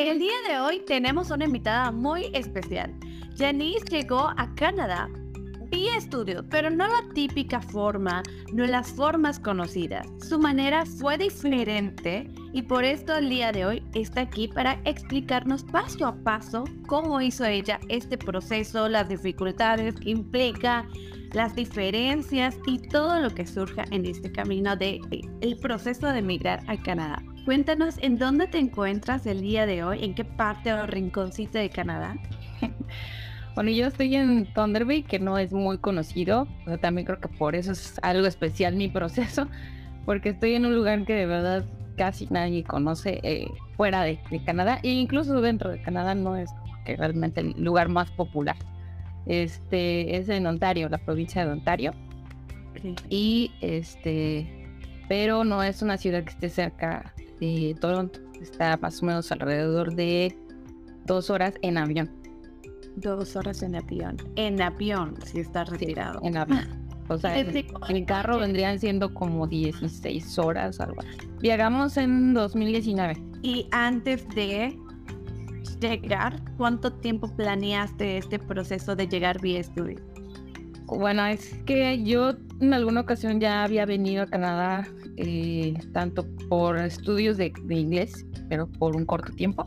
El día de hoy tenemos una invitada muy especial. Janice llegó a Canadá vía estudio, pero no la típica forma, no las formas conocidas. Su manera fue diferente y por esto el día de hoy está aquí para explicarnos paso a paso cómo hizo ella este proceso, las dificultades que implica, las diferencias y todo lo que surja en este camino de el proceso de emigrar a Canadá. Cuéntanos en dónde te encuentras el día de hoy, en qué parte o rinconcito de Canadá. Bueno, yo estoy en Thunder Bay, que no es muy conocido. también creo que por eso es algo especial mi proceso, porque estoy en un lugar que de verdad casi nadie conoce eh, fuera de, Canadá, e incluso dentro de Canadá no es que realmente el lugar más popular. Este es en Ontario, la provincia de Ontario. Y este, pero no es una ciudad que esté cerca de Toronto. Está más o menos alrededor de dos horas en avión. Dos horas en avión. En avión, si está retirado. en avión. O sea, en, carro vendrían siendo como 16 horas, algo así. Viajamos en 2019. Y antes de llegar, ¿cuánto tiempo planeaste este proceso de llegar vía estudio? Bueno, es que yo en alguna ocasión ya había venido a Canadá, eh, tanto por estudios de, inglés, pero por un corto tiempo,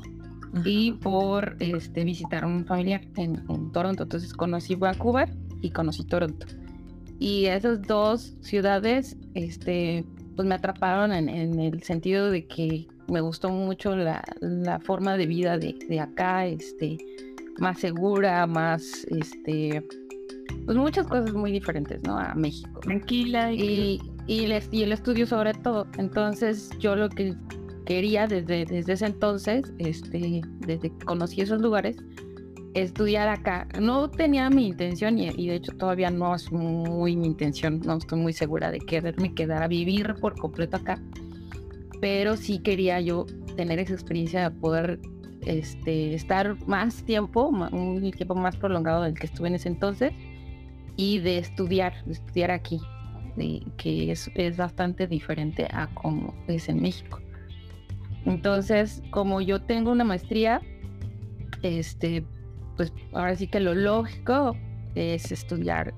y por este, visitar a un familiar en, Toronto. Entonces conocí Vancouver y conocí Toronto. Y esas dos ciudades, este, pues me atraparon en, el sentido de que me gustó mucho la, forma de vida de, de, acá, este, más segura, más, este, pues muchas cosas muy diferentes, ¿no? A México. Tranquila. Y, y, el, y el estudio sobre todo. Entonces yo lo que quería desde, desde ese entonces, este, desde que conocí esos lugares, estudiar acá. No tenía mi intención y, de hecho todavía no es muy mi intención, no estoy muy segura de quererme quedar a vivir por completo acá, pero sí quería yo tener esa experiencia de poder este, estar más tiempo, un tiempo más prolongado del que estuve en ese entonces y de estudiar, de estudiar aquí, que es, es bastante diferente a como es en México. Entonces, como yo tengo una maestría, este, pues ahora sí que lo lógico es estudiar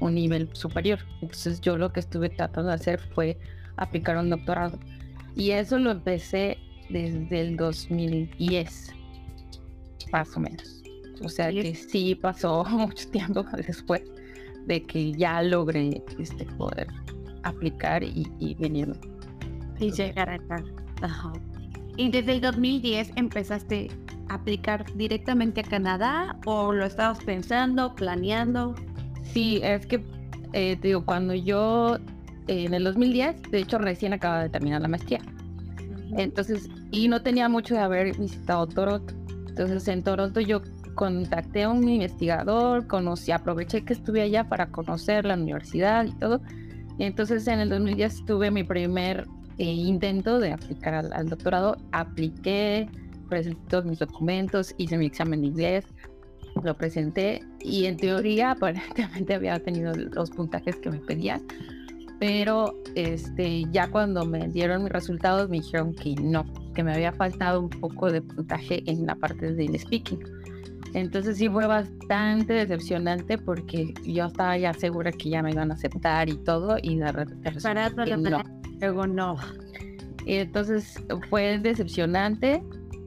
un, nivel superior. Entonces yo lo que estuve tratando de hacer fue aplicar un doctorado. Y eso lo empecé desde el 2010, más o menos. O sea que sí pasó mucho tiempo después de que ya logré este, poder aplicar y, y venir. Y llegar acá. Ajá. ¿Y desde el 2010 empezaste a aplicar directamente a Canadá o lo estabas pensando, planeando? Sí, es que, eh, digo, cuando yo en el 2010, de hecho recién acababa de terminar la maestría. Entonces, y no tenía mucho de haber visitado Toronto. Entonces, en Toronto yo contacté a un investigador, conocí, aproveché que estuve allá para conocer la universidad y todo. Y entonces en el 2010 tuve mi primer eh, intento de aplicar al, doctorado, apliqué, presenté todos mis documentos, hice mi examen de inglés, lo presenté y en teoría aparentemente había tenido los puntajes que me pedían, pero este, ya cuando me dieron mis resultados me dijeron que no, que me había faltado un poco de puntaje en la parte del speaking. Entonces sí fue bastante decepcionante porque yo estaba ya segura que ya me iban a aceptar y todo y de repente no luego no. Y entonces fue decepcionante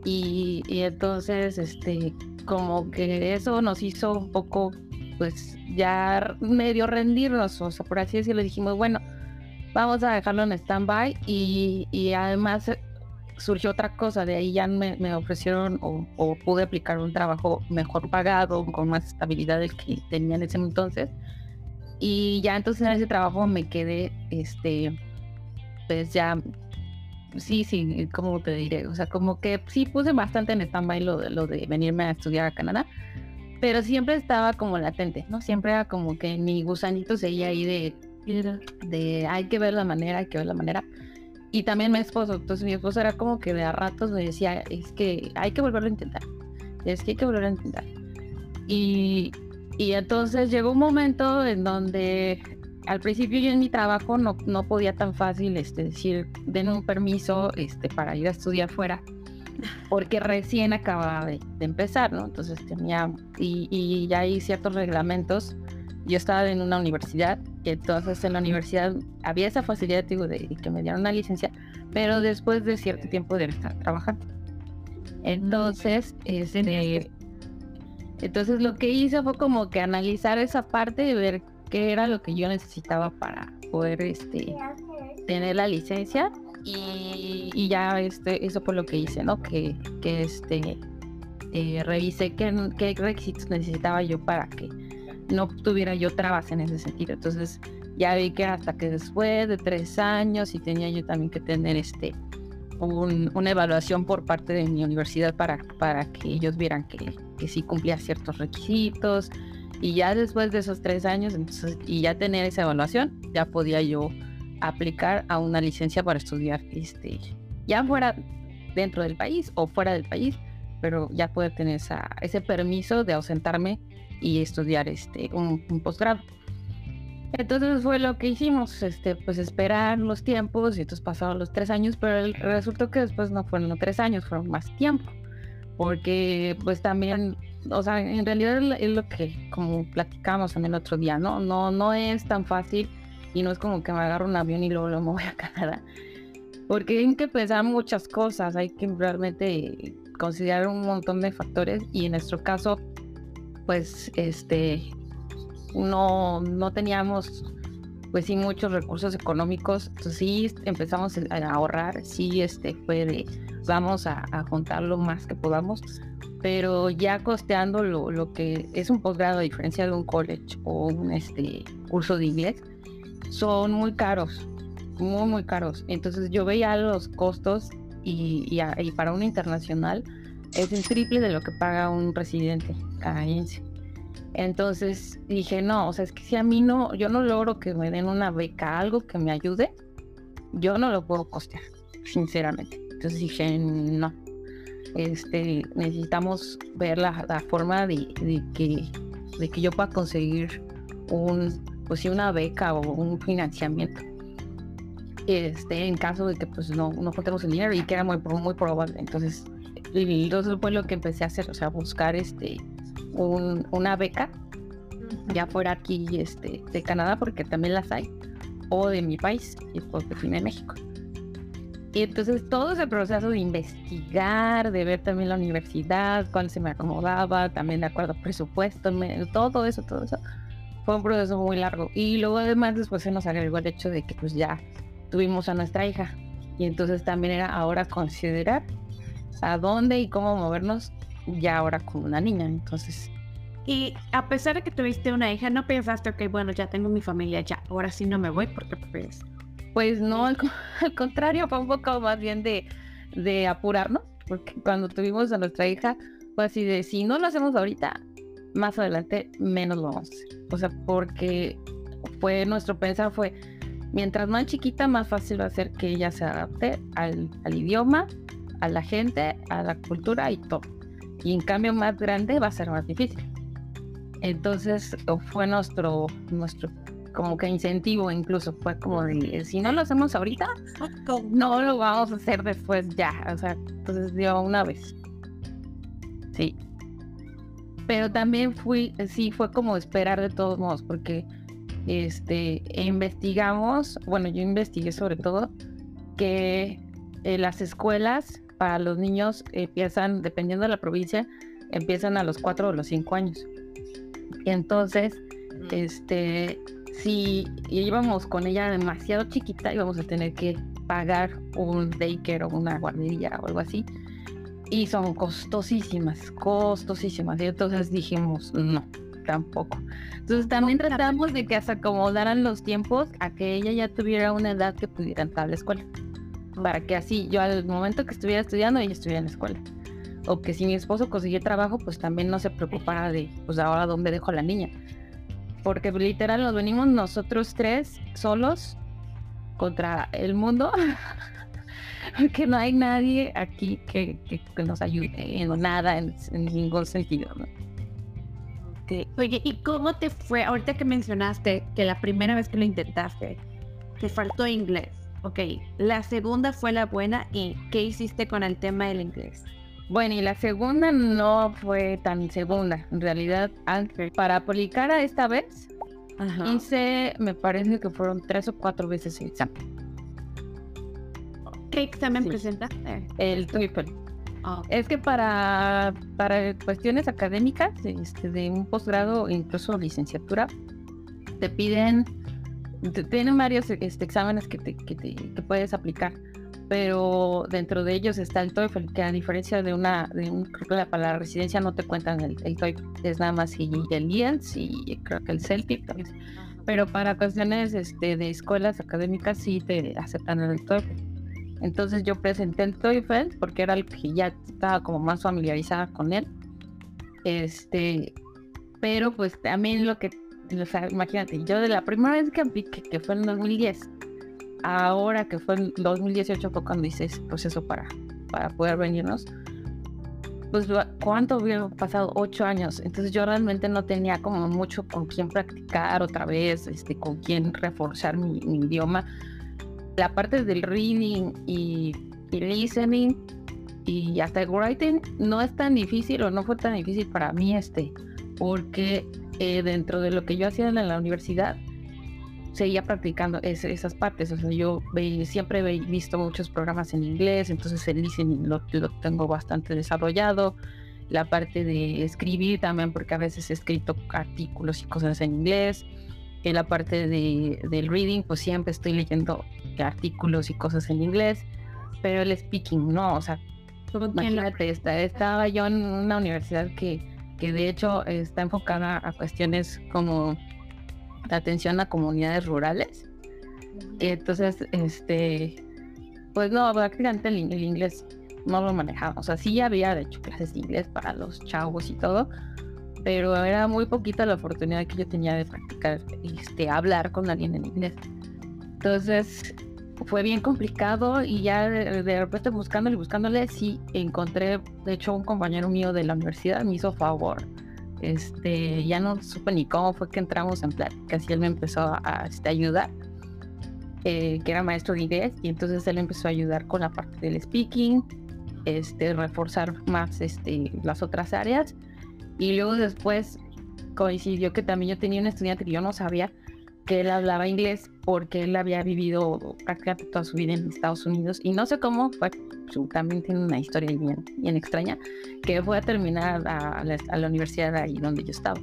y, entonces este como que eso nos hizo un poco pues ya medio rendirnos, o sea, por así decirlo, dijimos, bueno, vamos a dejarlo en stand-by y, y, además surgió otra cosa, de ahí ya me, me ofrecieron o, o, pude aplicar un trabajo mejor pagado, con más estabilidad del que tenía en ese entonces. Y ya entonces en ese trabajo me quedé, este, pues ya, sí, sí, ¿cómo te diré? O sea, como que sí puse bastante en stand-by lo, lo de venirme a estudiar a Canadá, pero siempre estaba como latente, ¿no? Siempre era como que mi gusanito seguía ahí de, de hay que ver la manera, hay que ver la manera. Y también mi esposo, entonces mi esposo era como que de a ratos me decía, es que hay que volverlo a intentar, es que hay que volverlo a intentar. Y, y entonces llegó un momento en donde al principio yo en mi trabajo no, no podía tan fácil este, decir, den un permiso este, para ir a estudiar fuera, porque recién acababa de, empezar, ¿no? Entonces tenía, y, y, ya hay ciertos reglamentos. Yo estaba en una universidad, y entonces en la universidad había esa facilidad, digo, de, que me dieran una licencia, pero después de cierto tiempo de estar trabajando. Entonces, este, entonces lo que hice fue como que analizar esa parte y ver qué era lo que yo necesitaba para poder este, tener la licencia y, ya este, eso fue lo que hice, ¿no? Que, que este, eh, revisé qué, qué requisitos necesitaba yo para que no tuviera yo trabas en ese sentido. Entonces ya vi que hasta que después de tres años y tenía yo también que tener este una evaluación por parte de mi universidad para, para que ellos vieran que, que sí cumplía ciertos requisitos. Y ya después de esos tres años, entonces, y ya tener esa evaluación, ya podía yo aplicar a una licencia para estudiar este, ya fuera dentro del país o fuera del país, pero ya poder tener esa, ese permiso de ausentarme y estudiar este, un, posgrado. Entonces fue lo que hicimos, este, pues esperar los tiempos y entonces pasaron los tres años, pero resultó que después no fueron los tres años, fueron más tiempo, porque pues también, o sea, en realidad es lo que como platicamos en el otro día, ¿no? No, no es tan fácil y no es como que me agarro un avión y luego, lo voy a Canadá. Porque hay que pensar muchas cosas, hay que realmente considerar un montón de factores y en nuestro caso, pues, este, no, no teníamos, pues sí, muchos recursos económicos, entonces sí empezamos a ahorrar, sí, este, fue de, vamos a, a juntar lo más que podamos, pero ya costeando lo, que es un posgrado a diferencia de un college o un este, curso de inglés, son muy caros, muy, muy caros. Entonces yo veía los costos y, y, para un internacional es el triple de lo que paga un residente canadiense. Entonces dije, no, o sea, es que si a mí no, yo no logro que me den una beca, algo que me ayude, yo no lo puedo costear, sinceramente. Entonces dije, no, este, necesitamos ver la, la forma de, de, que, de que yo pueda conseguir un, pues sí una beca o un financiamiento este en caso de que pues no no contemos el dinero y que era muy muy probable entonces entonces fue lo que empecé a hacer o sea buscar este un, una beca ya fuera aquí este de Canadá porque también las hay o de mi país y pues de fin de México y entonces todo ese proceso de investigar, de ver también la universidad, cuál se me acomodaba, también de acuerdo a presupuesto, todo eso, todo eso, fue un proceso muy largo. Y luego además después se nos agregó el hecho de que pues ya tuvimos a nuestra hija. Y entonces también era ahora considerar a dónde y cómo movernos ya ahora con una niña. Entonces... Y a pesar de que tuviste una hija, ¿no pensaste, ok, bueno, ya tengo mi familia, ya, ahora sí no me voy porque pues... Pues no, al, contrario, fue un poco más bien de, de apurarnos, porque cuando tuvimos a nuestra hija, fue así de, si no lo hacemos ahorita, más adelante menos lo vamos a hacer. O sea, porque fue nuestro pensar fue, mientras más chiquita, más fácil va a ser que ella se adapte al, idioma, a la gente, a la cultura y todo. Y en cambio más grande va a ser más difícil. Entonces fue nuestro, nuestro como que incentivo incluso, fue como de, si no lo hacemos ahorita, no lo vamos a hacer después ya. O sea, entonces dio una vez. Sí, pero también fui, sí, fue como esperar de todos modos, porque este, investigamos, bueno, yo investigué sobre todo que eh, las escuelas para los niños empiezan, dependiendo de la provincia, empiezan a los cuatro o los cinco años. Y entonces, este, si íbamos con ella demasiado chiquita, íbamos a tener que pagar un daycare o una guardería o algo así y son costosísimas, costosísimas. Y entonces dijimos, no, tampoco. Entonces también tratamos de que se acomodaran los tiempos a que ella ya tuviera una edad que pudiera entrar a la escuela. Para que así yo al momento que estuviera estudiando, ella estuviera en la escuela. O que si mi esposo consiguió trabajo, pues también no se preocupara de, pues ahora dónde dejo a la niña. Porque literal nos venimos nosotros tres solos contra el mundo porque no hay nadie aquí que, que, nos ayude en nada, en, ningún sentido. Oye, ¿y cómo te fue ahorita que mencionaste que la primera vez que lo intentaste te faltó inglés? Ok, la segunda fue la buena y ¿qué hiciste con el tema del inglés? Bueno, y la segunda no fue tan segunda. En realidad, para aplicar a esta vez, hice, me parece que fueron tres o cuatro veces el examen. ¿Qué examen presentaste? El TOEFL. Ah. Es que para, para cuestiones académicas, este, de un posgrado, incluso licenciatura, te piden, tienen varios este, exámenes que, te, que, te, que puedes aplicar pero dentro de ellos está el TOEFL, que a diferencia de una, de un, creo que para la residencia no te cuentan el, el TOEFL, es nada más y el IELTS y creo que el CELTIC también. Pero para cuestiones este, de escuelas académicas sí te aceptan el TOEFL. Entonces yo presenté el TOEFL porque era el que ya estaba como más familiarizada con él. Este, pero pues también lo que, o sea, imagínate, yo de la primera vez que apliqué, que fue en 2010, ahora que fue en 2018 fue cuando hice ese proceso para, para poder venirnos, pues cuánto hubiera pasado ocho años. Entonces yo realmente no tenía como mucho con quién practicar otra vez este con quién reforzar mi, idioma. La parte del reading y, listening y hasta el writing no es tan difícil o no fue tan difícil para mí este porque eh, dentro de lo que yo hacía en la universidad seguía practicando esas partes. O sea, yo siempre he visto muchos programas en inglés, entonces el listening lo, tengo bastante desarrollado. La parte de escribir también, porque a veces he escrito artículos y cosas en inglés. En la parte de, del reading, pues siempre estoy leyendo artículos y cosas en inglés. Pero el speaking, no, o sea, imagínate, estaba yo en una universidad que, que de hecho está enfocada a cuestiones como la atención a comunidades rurales. Y entonces, este, pues no, prácticamente el, el inglés no lo manejaba. O sea, sí había, de hecho, clases de inglés para los chavos y todo, pero era muy poquita la oportunidad que yo tenía de practicar, este, hablar con alguien en inglés. Entonces, fue bien complicado y ya de, de, repente buscándole y buscándole, sí encontré, de hecho, un compañero mío de la universidad me hizo favor. Este, ya no supe ni cómo fue que entramos en que así él me empezó a, este, ayudar, eh, que era maestro de inglés, y entonces él empezó a ayudar con la parte del speaking, este, reforzar más este, las otras áreas, y luego después coincidió que también yo tenía un estudiante que yo no sabía que él hablaba inglés porque él había vivido prácticamente toda su vida en Estados Unidos y no sé cómo fue, también tiene una historia bien, bien extraña, que fue a terminar a, la, universidad ahí donde yo estaba.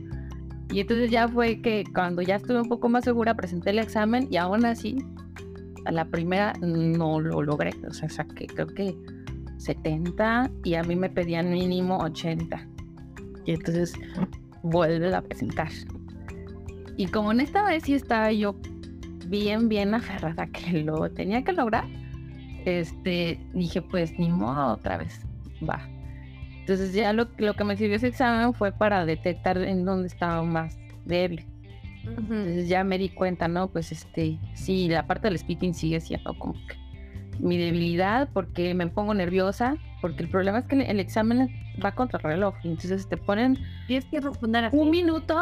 Y entonces ya fue que cuando ya estuve un poco más segura presenté el examen y aún así a la primera no lo logré, o sea, saqué creo que 70 y a mí me pedían mínimo 80. Y entonces vuelve a presentar. Y como en esta vez sí estaba yo bien, bien aferrada que lo tenía que lograr, este, dije, pues ni modo, otra vez, va. Entonces ya lo, lo que me sirvió ese examen fue para detectar en dónde estaba más débil. Entonces ya me di cuenta, ¿no? Pues este, sí, la parte del speaking sigue siendo como que mi debilidad porque me pongo nerviosa, porque el problema es que el, examen va contra el reloj, entonces te ponen Tienes que responder un minuto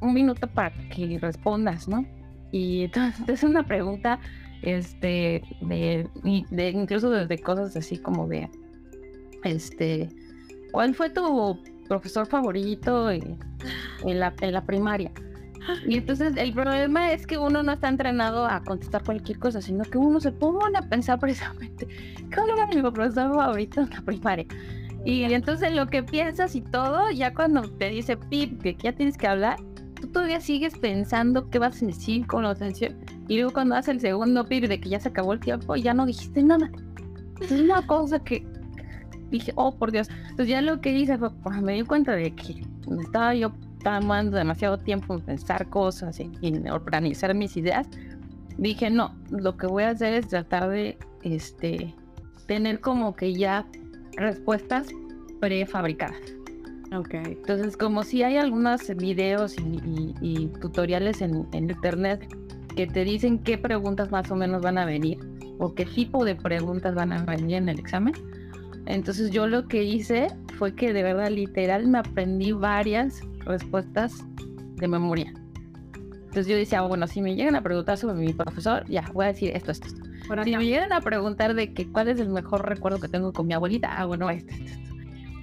un minuto para que respondas, ¿no? Y entonces es una pregunta, este, de, incluso desde cosas así como de, este, ¿cuál fue tu profesor favorito en, la, en la primaria? Y entonces el problema es que uno no está entrenado a contestar cualquier cosa, sino que uno se pone a pensar precisamente, ¿cuál era mi profesor favorito en la primaria? Y entonces lo que piensas y todo, ya cuando te dice Pip que ya tienes que hablar, tú todavía sigues pensando qué vas a decir con la atención. Y luego cuando hace el segundo pip de que ya se acabó el tiempo, ya no dijiste nada. Es una cosa que dije, oh por Dios. Entonces ya lo que hice fue, pues, me di cuenta de que estaba yo tomando demasiado tiempo en pensar cosas y organizar mis ideas. Dije, no, lo que voy a hacer es tratar de este, tener como que ya respuestas prefabricadas. Ok. Entonces, como si hay algunos videos y, tutoriales en, internet que te dicen qué preguntas más o menos van a venir o qué tipo de preguntas van a venir en el examen. Entonces yo lo que hice fue que de verdad literal me aprendí varias respuestas de memoria. Entonces yo decía, bueno, si me llegan a preguntar sobre mi profesor, ya, voy a decir esto, esto, esto. si me llegan a preguntar de que cuál es el mejor recuerdo que tengo con mi abuelita, ah, bueno, este, este, este.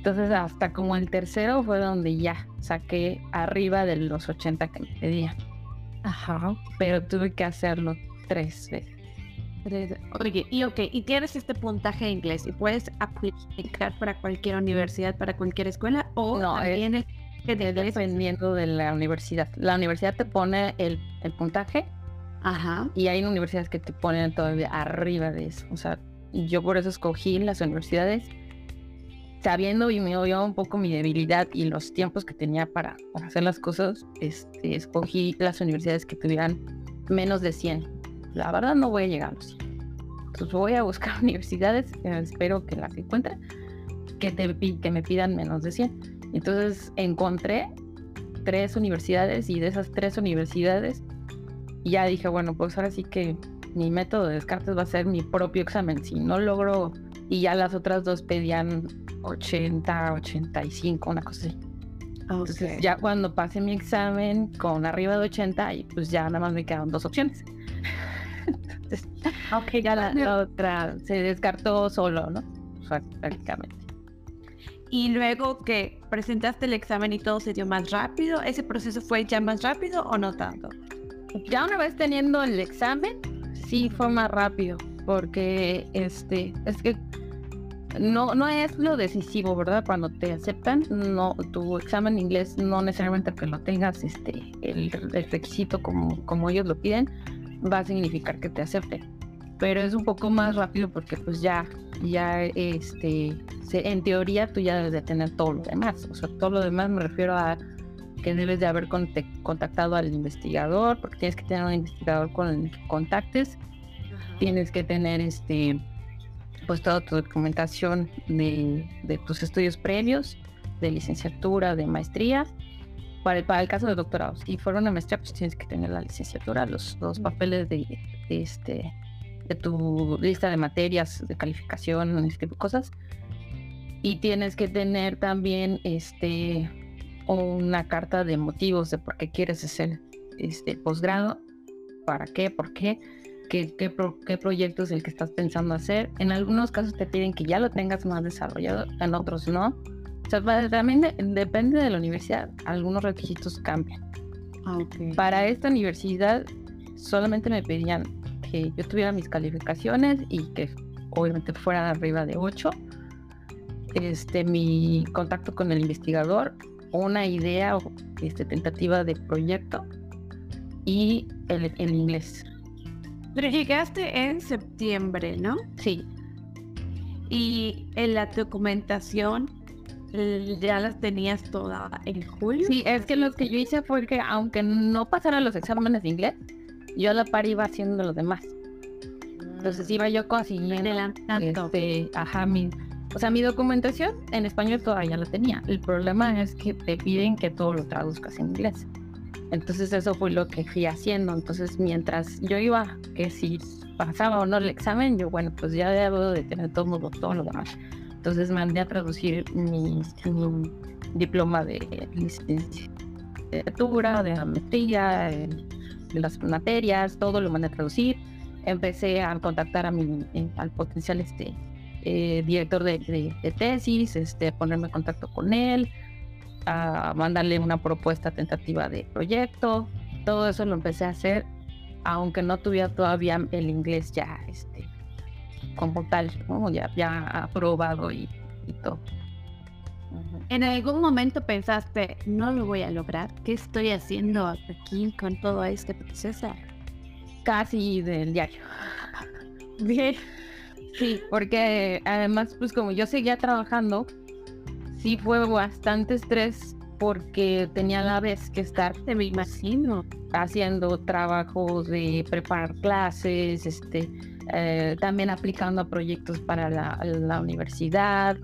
Entonces hasta como el tercero fue donde ya saqué arriba de los 80 que me pedían. Ajá. Pero tuve que hacerlo tres veces. Oye, y ok, y tienes este puntaje de inglés y puedes aplicar para cualquier universidad, para cualquier escuela o no, también es, dependiendo de la universidad. La universidad te pone el, el puntaje Ajá. y hay universidades que te ponen todavía arriba de eso. O sea, yo por eso escogí las universidades sabiendo y me oyó un poco mi debilidad y los tiempos que tenía para, hacer las cosas, este, escogí las universidades que tuvieran menos de 100. La verdad no voy a llegar a los 100. Entonces voy a buscar universidades, espero que las encuentre, que, que me pidan menos de 100. Entonces encontré tres universidades y de esas tres universidades ya dije, bueno, pues ahora sí que mi método de descartes va a ser mi propio examen. Si no logro y ya las otras dos pedían 80, 85, una cosa así. Entonces ya cuando pasé mi examen con arriba de 80, pues ya nada más me quedaron dos opciones. Entonces, ya la, otra se descartó solo, ¿no? Prácticamente. Y luego que presentaste el examen y todo se dio más rápido, ¿ese proceso fue ya más rápido o no tanto? Ya una vez teniendo el examen, sí fue más rápido, porque este, es que no, no es lo decisivo, ¿verdad? Cuando te aceptan, no, tu examen de inglés no necesariamente que lo tengas este, el, requisito como, como ellos lo piden, va a significar que te acepten. Pero es un poco más rápido porque pues ya, ya este, en teoría tú ya debes de tener todo lo demás. O sea, todo lo demás me refiero a que debes de haber contactado al investigador, porque tienes que tener un investigador con el que contactes. Tienes que tener este pues toda tu documentación de, de, tus estudios previos, de licenciatura, de maestría, para el, para el caso de doctorado. Si fuera una maestría, pues tienes que tener la licenciatura, los, los papeles de, de, este, de tu lista de materias, de calificación, tipo de cosas. Y tienes que tener también este, una carta de motivos de por qué quieres hacer este posgrado, para qué, por qué qué, qué, proyecto es el que estás pensando hacer. En algunos casos te piden que ya lo tengas más desarrollado, en otros no. O sea, también depende de la universidad. Algunos requisitos cambian. Ah, Para esta universidad solamente me pedían que yo tuviera mis calificaciones y que obviamente fuera arriba de 8. Este, mi contacto con el investigador, una idea o este, tentativa de proyecto y el, el inglés. Pero llegaste en septiembre, ¿no? Sí. Y en la documentación ya las tenías toda en julio. Sí, es que lo que yo hice fue que aunque no pasara los exámenes de inglés, yo a la par iba haciendo lo demás. Entonces iba yo consiguiendo este, ajá, mi, o sea, mi documentación en español todavía la tenía. El problema es que te piden que todo lo traduzcas en inglés. Entonces eso fue lo que fui haciendo. Entonces mientras yo iba, que si pasaba o no el examen, yo bueno, pues ya debo de tener todo, todo lo demás. Entonces mandé a traducir mi, diploma de licenciatura, de maestría, de las materias, todo lo mandé a traducir. Empecé a contactar a mi, al potencial este, eh, director de, de, tesis, este, ponerme en contacto con él, a mandarle una propuesta tentativa de proyecto. Todo eso lo empecé a hacer, aunque no tuviera todavía el inglés ya este, como tal, ya, ya aprobado y, todo. ¿En algún momento pensaste, no lo voy a lograr? ¿Qué estoy haciendo aquí con todo este proceso? Casi del diario. Bien. Sí, porque además, pues como yo seguía trabajando, sí fue bastante estrés porque tenía a la vez que estar, me imagino, haciendo trabajos de preparar clases, este, eh, también aplicando a proyectos para la, universidad.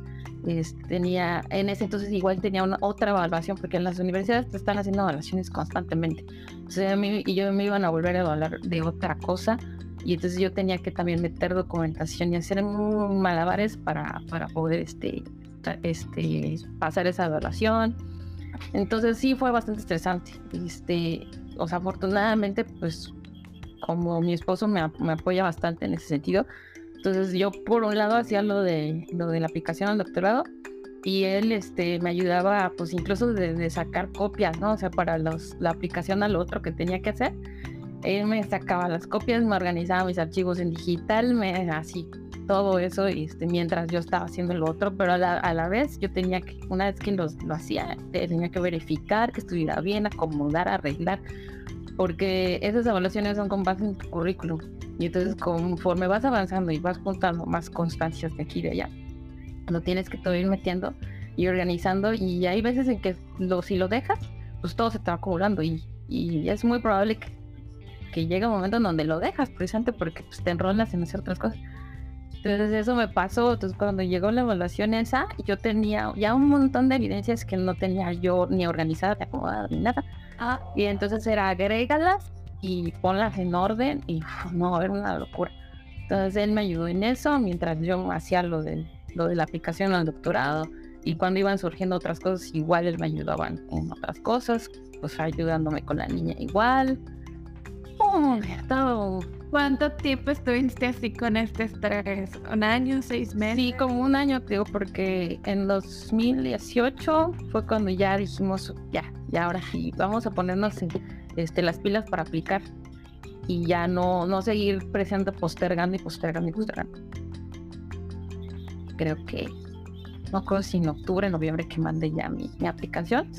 tenía, en ese entonces igual tenía una otra evaluación, porque en las universidades te están haciendo evaluaciones constantemente. Entonces, a mí, y yo me iban a volver a evaluar de otra cosa, y entonces yo tenía que también meter documentación y hacer malabares para, para poder este, este, pasar esa evaluación. Entonces sí fue bastante estresante. Este, o sea, afortunadamente, pues como mi esposo me, me, apoya bastante en ese sentido, entonces yo por un lado hacía lo de, lo de la aplicación al doctorado y él este, me ayudaba pues incluso de, sacar copias, ¿no? O sea, para los, la aplicación al otro que tenía que hacer. Él me sacaba las copias, me organizaba mis archivos en digital, me así todo eso este, mientras yo estaba haciendo lo otro, pero a la, a la vez yo tenía que, una vez que lo hacía, tenía que verificar que estuviera bien, acomodar, arreglar, porque esas evaluaciones son con base en tu currículum. Y entonces conforme vas avanzando y vas juntando más constancias de aquí y de allá, lo tienes que todo ir metiendo y organizando y hay veces en que lo, si lo dejas, pues todo se está acumulando y, y es muy probable que, que, llegue un momento en donde lo dejas precisamente porque pues, te enrolas en hacer otras cosas. Entonces eso me pasó, entonces cuando llegó la evaluación esa, yo tenía ya un montón de evidencias que no tenía yo ni organizada, ni acomodada, ni nada. Ah, y entonces era agrégalas y ponlas en orden y no, era una locura. Entonces él me ayudó en eso mientras yo hacía lo del lo de la aplicación al doctorado y cuando iban surgiendo otras cosas igual él me ayudaban en otras cosas, pues ayudándome con la niña igual. Oh, ¿Cuánto tiempo estuviste así con este estrés? ¿Un año, seis meses? Sí, como un año, digo, porque en 2018 fue cuando ya dijimos, ya, ya ahora sí, vamos a ponernos este, las pilas para aplicar y ya no, no seguir presente postergando y postergando y postergando creo que, no acuerdo si en octubre, noviembre que mandé ya mi, mi aplicación.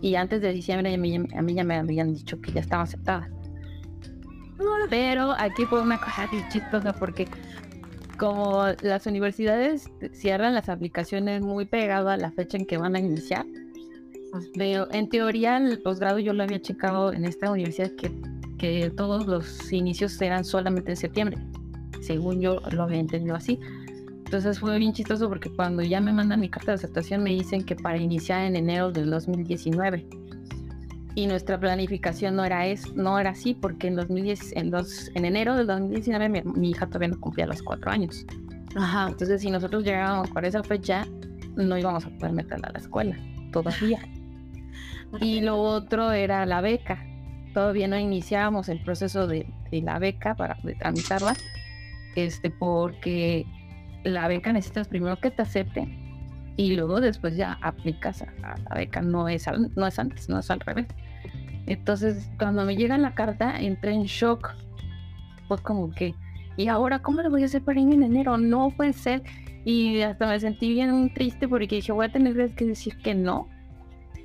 Y antes de diciembre a mí, a mí ya me habían dicho que ya estaba aceptada. Pero aquí fue una cosa chistosa porque como las universidades cierran las aplicaciones muy pegado a la fecha en que van a iniciar, veo, en teoría el posgrado yo lo había checado en esta universidad que, que todos los inicios eran solamente en septiembre. Según yo lo había entendido así. Entonces fue bien chistoso porque cuando ya me mandan mi carta de aceptación me dicen que para iniciar en enero del 2019. Y nuestra planificación no era, es, no era así porque en, 2010, en, en enero del 2019 mi, hija todavía no cumplía los cuatro años. Ajá. Entonces si nosotros llegábamos para esa fecha no íbamos a poder meterla a la escuela todavía. Y lo otro era la beca. Todavía no iniciábamos el proceso de, de la beca para tramitarla, este, porque la beca necesitas primero que te acepten y luego después ya aplicas a, la beca. No es, no es antes, no es al revés. Entonces, cuando me llega la carta, entré en shock. Pues como que, ¿y ahora cómo le voy a hacer para ir en enero? No puede ser. Y hasta me sentí bien triste porque dije, voy a tener que decir que no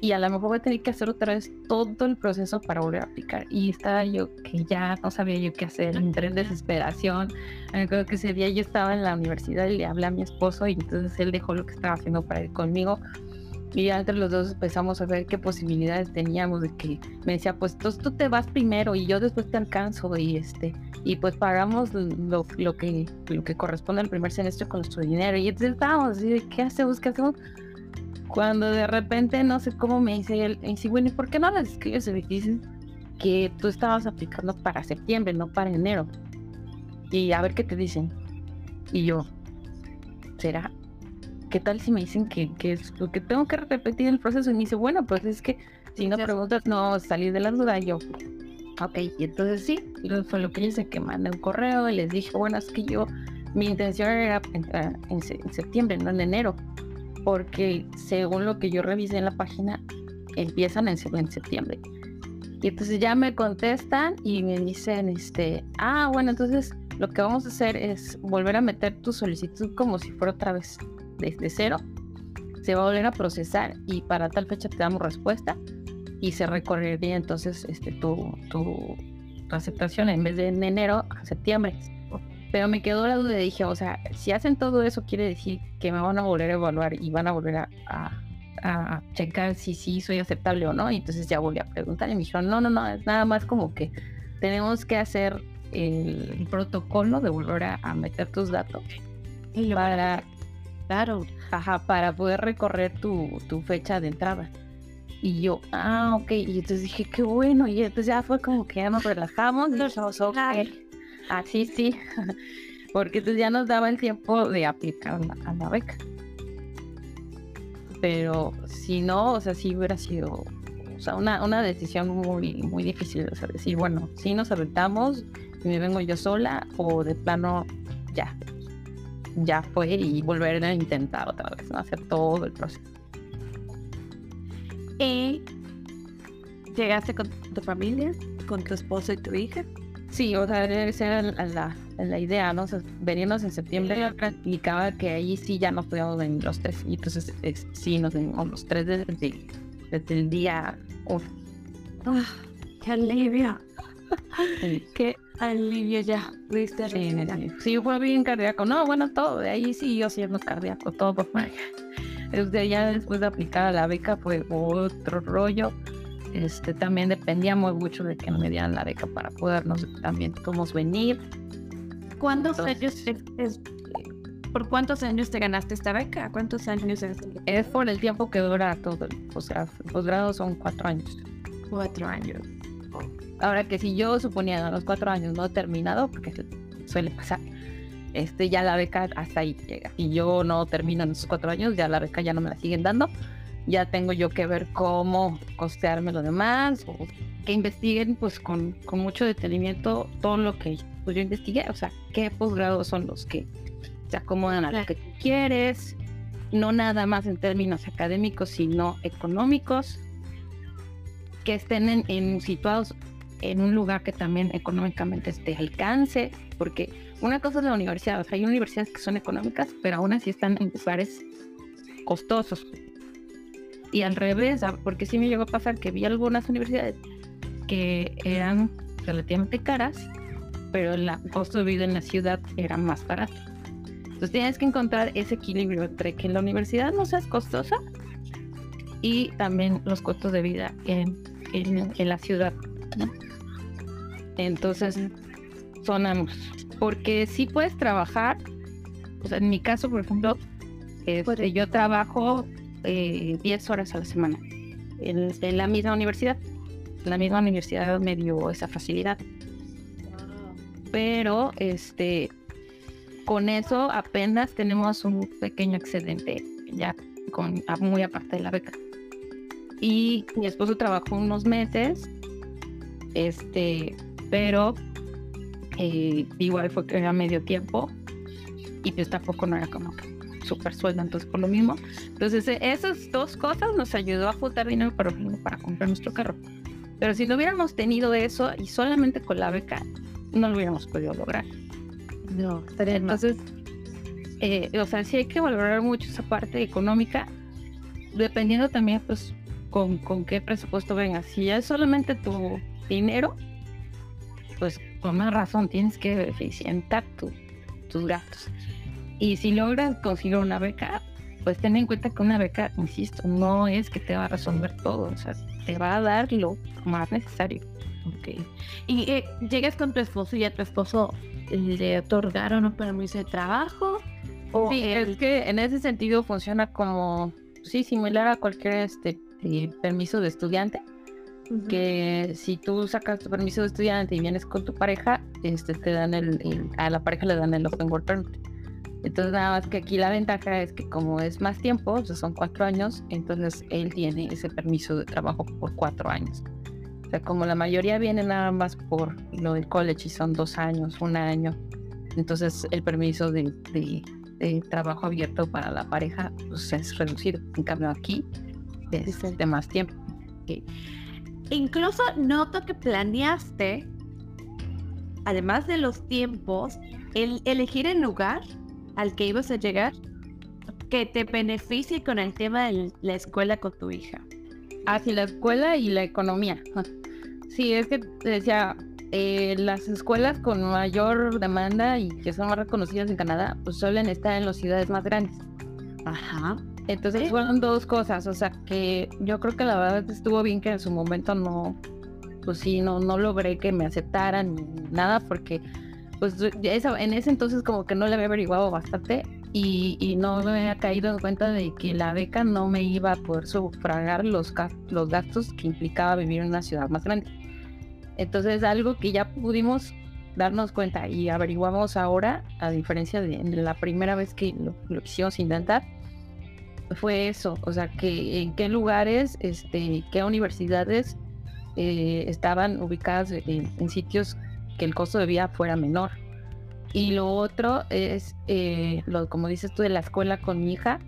y a lo mejor voy a tener que hacer otra vez todo el proceso para volver a aplicar. Y estaba yo que ya no sabía yo qué hacer, entré en desesperación. Me que ese día yo estaba en la universidad y le hablé a mi esposo y entonces él dejó lo que estaba haciendo para ir conmigo. Y entre los dos empezamos a ver qué posibilidades teníamos de que me decía, pues tú, tú te vas primero y yo después te alcanzo y este y pues pagamos lo, lo que lo que corresponde al primer semestre con nuestro dinero. Y entonces estábamos así, ¿qué hacemos? ¿Qué hacemos? Cuando de repente, no sé cómo me dice él, y dice, bueno, ¿y por qué no las escribes y dices que tú estabas aplicando para septiembre, no para enero? Y a ver qué te dicen. Y yo, ¿será? ¿Qué tal si me dicen que, que es lo que tengo que repetir el proceso? Y me dice, bueno, pues es que si no preguntas, no salir de la duda. Y yo, ok, y entonces sí, fue lo que hice, que mandé un correo y les dije, bueno, es que yo, mi intención era entrar en septiembre, no en enero porque según lo que yo revisé en la página, empiezan en, septiembre. Y entonces ya me contestan y me dicen, este, ah, bueno, entonces lo que vamos a hacer es volver a meter tu solicitud como si fuera otra vez desde cero. Se va a volver a procesar y para tal fecha te damos respuesta y se recorrería entonces este, tu, tu, tu aceptación en vez de en enero a septiembre. Pero me quedó la duda y dije, o sea, si hacen todo eso, quiere decir que me van a volver a evaluar y van a volver a, a, checar si sí soy aceptable o no. Y entonces ya volví a preguntar y me dijeron, no, no, no, es nada más como que tenemos que hacer el protocolo de volver a, meter tus datos para, claro, ajá, para poder recorrer tu, tu fecha de entrada. Y yo, ah, ok. Y entonces dije, qué bueno. Y entonces ya fue como que ya nos relajamos. Y dijimos, ok. Así ah, sí, porque entonces ya nos daba el tiempo de aplicar a la beca. Pero si no, o sea, sí hubiera sido O sea, una, una decisión muy, muy difícil. O sea, decir, bueno, si nos aventamos me vengo yo sola o de plano ya. Ya fue y volver a intentar otra vez, ¿no? Hacer todo el proceso. ¿Y llegaste con tu familia, con tu esposo y tu hija? Sí, o sea, esa era la, la, idea, ¿no? O sea, venirnos en septiembre implicaba que ahí sí ya nos podíamos venir los tres. Y entonces sí nos venimos los tres desde, desde el día uno. Ah, ¡Qué alivio! ¡Qué alivio ya! ¿Viste? Sí, sí, fue bien cardíaco. No, bueno, todo. De ahí sí yo siendo cardíaco, todo. Desde ya después de aplicar la beca fue otro rollo este, también dependíamos mucho de que me dieran la beca para podernos también venir. ¿Cuántos años es, por cuántos años te ganaste esta beca? ¿Cuántos años es? Es por el tiempo que dura todo. O sea, posgrado son cuatro años. Cuatro años. Ahora que si yo suponía a los cuatro años no he terminado, porque suele pasar, este ya la beca hasta ahí llega. Y yo no termino en esos cuatro años, ya la beca ya no me la siguen dando. Ya tengo yo que ver cómo costearme lo demás o que investiguen pues con, con mucho detenimiento todo lo que pues, yo investigué, o sea, qué posgrados son los que se acomodan a lo que tú quieres, no nada más en términos académicos, sino económicos, que estén en, situados en un lugar que también económicamente esté alcance, porque una cosa es la universidad, o sea, hay universidades que son económicas, pero aún así están en lugares costosos, y al revés, porque sí me llegó a pasar que vi algunas universidades que eran relativamente caras, pero el costo de vida en la ciudad era más barato. Entonces tienes que encontrar ese equilibrio entre que la universidad no sea costosa y también los costos de vida en, en, la ciudad. Entonces son ambos. Porque si puedes trabajar, en mi caso, por ejemplo, este, yo trabajo eh, 10 horas a la semana en, la misma universidad. La misma universidad me dio esa facilidad. Pero este con eso apenas tenemos un pequeño excedente ya con muy aparte de la beca. Y mi esposo trabajó unos meses, este, pero eh, igual fue que era medio tiempo y pues tampoco no era como que super sueldo, entonces por lo mismo. Entonces e, esas dos cosas nos ayudó a juntar dinero para, para comprar nuestro carro. Pero si no hubiéramos tenido eso y solamente con la beca, no lo hubiéramos podido lograr. No, estaría Entonces, eh, o sea, sí hay que valorar mucho esa parte económica, dependiendo también, pues, con, con qué presupuesto vengas. Si es solamente tu dinero, pues con más razón tienes que eficientar tu, tus gastos. Y si logras conseguir una beca, pues ten en cuenta que una beca, insisto, no es que te va a resolver todo, o sea, te va a dar lo más necesario. Okay. Y eh, llegas con tu esposo y a tu esposo le otorgaron un permiso de trabajo. ¿O sí, es que en ese sentido funciona como, sí, similar a cualquier este eh, permiso de estudiante. Que si tú sacas tu permiso de estudiante y vienes con tu pareja, este te dan el, a la pareja le dan el open work permit. Entonces nada más que aquí la ventaja es que como es más tiempo, o sea, son cuatro años, entonces él tiene ese permiso de trabajo por cuatro años. O sea, como la mayoría viene nada más por lo del college y son dos años, un año, entonces el permiso de, trabajo abierto para la pareja pues, es reducido. En cambio aquí de más tiempo. Incluso noto que planeaste, además de los tiempos, el elegir el lugar al que ibas a llegar que te beneficie con el tema de la escuela con tu hija. Ah, sí, la escuela y la economía. Sí, es que decía, eh, las escuelas con mayor demanda y que son más reconocidas en Canadá, pues suelen estar en las ciudades más grandes. Ajá. Entonces fueron dos cosas, o sea que yo creo que la verdad estuvo bien que en su momento no, pues sí, no, no logré que me aceptaran ni nada porque pues en ese entonces como que no le había averiguado bastante y, no me había caído en cuenta de que la beca no me iba a poder sufragar los, los gastos que implicaba vivir en una ciudad más grande. Entonces algo que ya pudimos darnos cuenta y averiguamos ahora, a diferencia de, la primera vez que lo, lo quisimos intentar, fue eso, o sea, que en qué lugares, este, qué universidades eh, estaban ubicadas en, sitios que el costo de vida fuera menor. Y lo otro es, eh, lo, como dices tú, de la escuela con mi hija,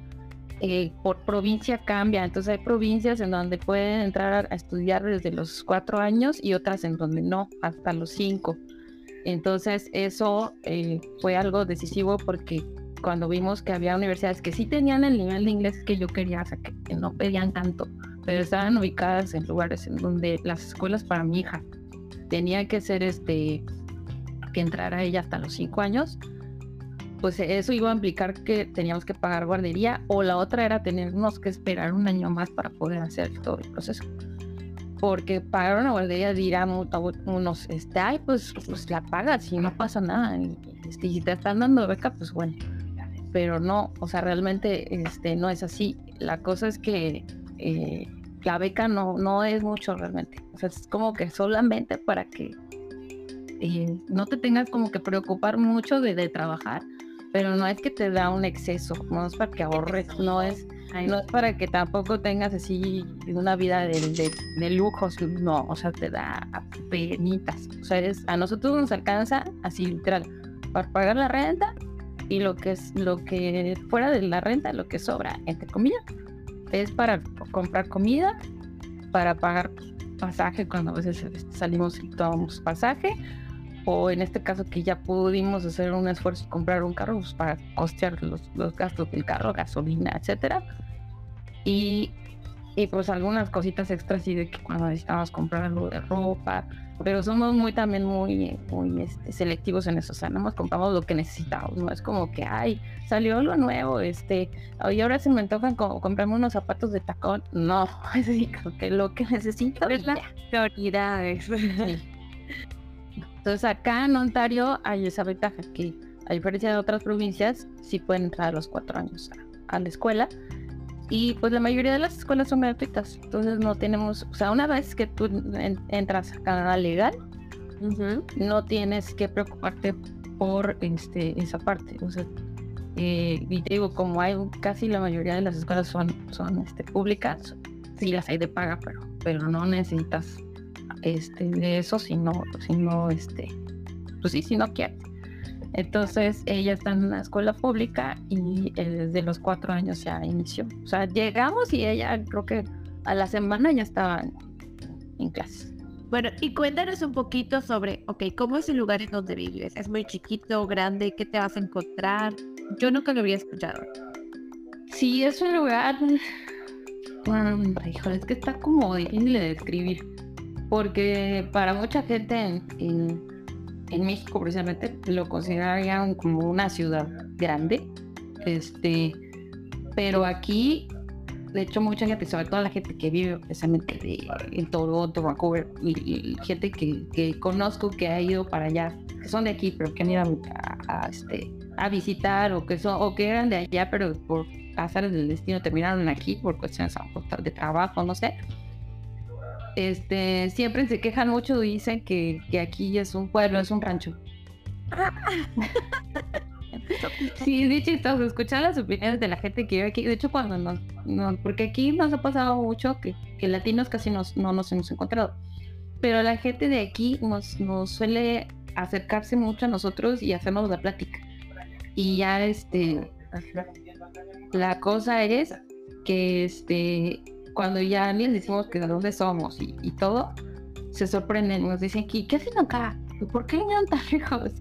eh, por provincia cambia. Entonces hay provincias en donde pueden entrar a estudiar desde los cuatro años y otras en donde no, hasta los cinco. Entonces eso fue algo decisivo porque cuando vimos que había universidades que sí tenían el nivel de inglés que yo quería, o sea, que, no pedían tanto, pero estaban ubicadas en lugares en donde las escuelas para mi hija tenía que ser este que entrara ella hasta los cinco años, pues eso iba a implicar que teníamos que pagar guardería o la otra era tenernos que esperar un año más para poder hacer todo el proceso. Porque pagar una guardería dirán unos, este, ay, pues, pues la pagas y no pasa nada. Y, si te están dando beca, pues bueno pero no, o sea, realmente este, no es así. La cosa es que eh, la beca no, no es mucho realmente. O sea, es como que solamente para que eh, no te tengas como que preocupar mucho de, trabajar, pero no es que te da un exceso, no es para que ahorres, no es, no es para que tampoco tengas así una vida de, de, lujos, no, o sea, te da penitas. O sea, a nosotros nos alcanza así literal, para pagar la renta y lo que es lo que fuera de la renta, lo que sobra, entre comillas, es para comprar comida, para pagar pasaje cuando a veces este, salimos y tomamos pasaje, o en este caso que ya pudimos hacer un esfuerzo y comprar un carro pues, para costear los, los, gastos del carro, gasolina, etcétera. Y, y pues algunas cositas extras y de que cuando necesitamos comprar algo de ropa, pero somos muy también muy, muy este, selectivos en eso, o sea, nada más compramos lo que necesitamos, no es como que, ay, salió lo nuevo, este, y ahora se me antojan como comprarme unos zapatos de tacón, no, es decir, que lo que necesito es la prioridad. Entonces acá en Ontario hay esa ventaja que a diferencia de otras provincias, sí pueden entrar a los cuatro años a la escuela y pues la mayoría de las escuelas son gratuitas. Entonces no tenemos, o sea, una vez que tú entras a Canadá legal, no tienes que preocuparte por este, esa parte. O sea, eh, y te digo, como hay casi la mayoría de las escuelas son, son este, públicas, sí las hay de paga, pero, pero no necesitas este, de eso, sino, sino este, pues sí, si no quieres. Entonces ella está en una escuela pública y eh, desde los cuatro años ya inició. O sea, llegamos y ella creo que a la semana ya estaba en clase. Bueno, y cuéntanos un poquito sobre, ok, ¿cómo es el lugar en donde vives? ¿Es muy chiquito, grande? ¿Qué te vas a encontrar? Yo nunca lo había escuchado. Sí, es un lugar... Bueno, híjole, es que está como difícil de describir. Porque para mucha gente en en México precisamente lo considerarían como una ciudad grande, este, pero aquí, de hecho, mucha gente, sobre todo la gente que vive precisamente en Toronto, Vancouver, gente que, que, conozco que ha ido para allá, que son de aquí, pero que han ido a, este, a visitar o que, son, o que eran de allá, pero por pasar del destino terminaron aquí por cuestiones de trabajo, no sé este, siempre se quejan mucho y dicen que, que aquí es un pueblo, es un rancho. sí, es chistoso escuchar las opiniones de la gente que vive aquí. De hecho, cuando nos, porque aquí nos ha pasado mucho que, que latinos casi nos, no nos hemos encontrado. Pero la gente de aquí nos, nos suele acercarse mucho a nosotros y hacernos la plática. Y ya este la cosa es que este cuando ya les decimos que de dónde somos y, todo, se sorprenden, nos dicen, ¿qué, qué hacen acá? ¿Por qué vinieron tan lejos?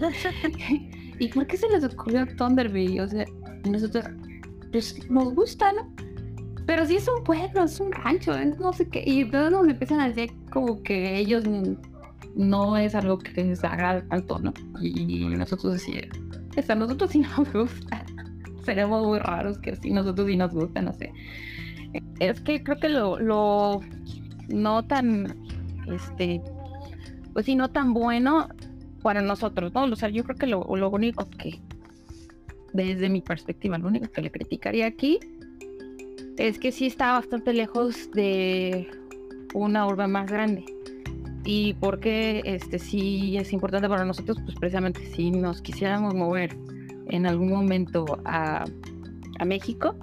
¿Y por qué se les ocurrió Thunderbird? O sea, nosotros, pues nos gusta, ¿no? Pero sí es un pueblo, es un rancho, no sé qué. Y todos nos empiezan a decir como que ellos no es algo que les haga tanto, ¿no? Y nosotros decimos, a nosotros sí nos gusta. Seremos muy raros que sí, nosotros sí nos gusta, no sé es que creo que lo, lo no tan, este, pues sí, no tan bueno para nosotros, ¿no? O sea, yo creo que lo, lo único que, desde mi perspectiva, lo único que le criticaría aquí es que sí está bastante lejos de una urbe más grande. Y porque este sí es importante para nosotros, pues precisamente si nos quisiéramos mover en algún momento a, a México,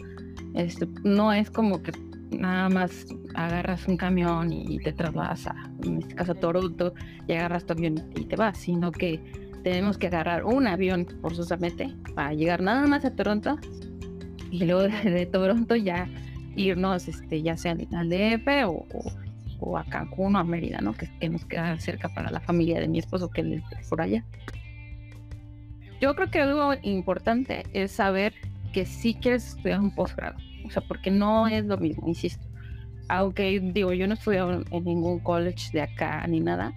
Este, no es como que nada más agarras un camión y te trasladas a, en este caso a Toronto, y agarras tu avión y te vas, sino que tenemos que agarrar un avión forzosamente para llegar nada más a Toronto y luego de, Toronto ya irnos, este, ya sea al DF o, o, a Cancún o a Mérida, ¿no? Que, que, nos queda cerca para la familia de mi esposo que él es por allá. Yo creo que algo importante es saber que si quieres estudiar un posgrado, o sea, porque no es lo mismo, insisto. Aunque digo, yo no estudié en ningún college de acá ni nada,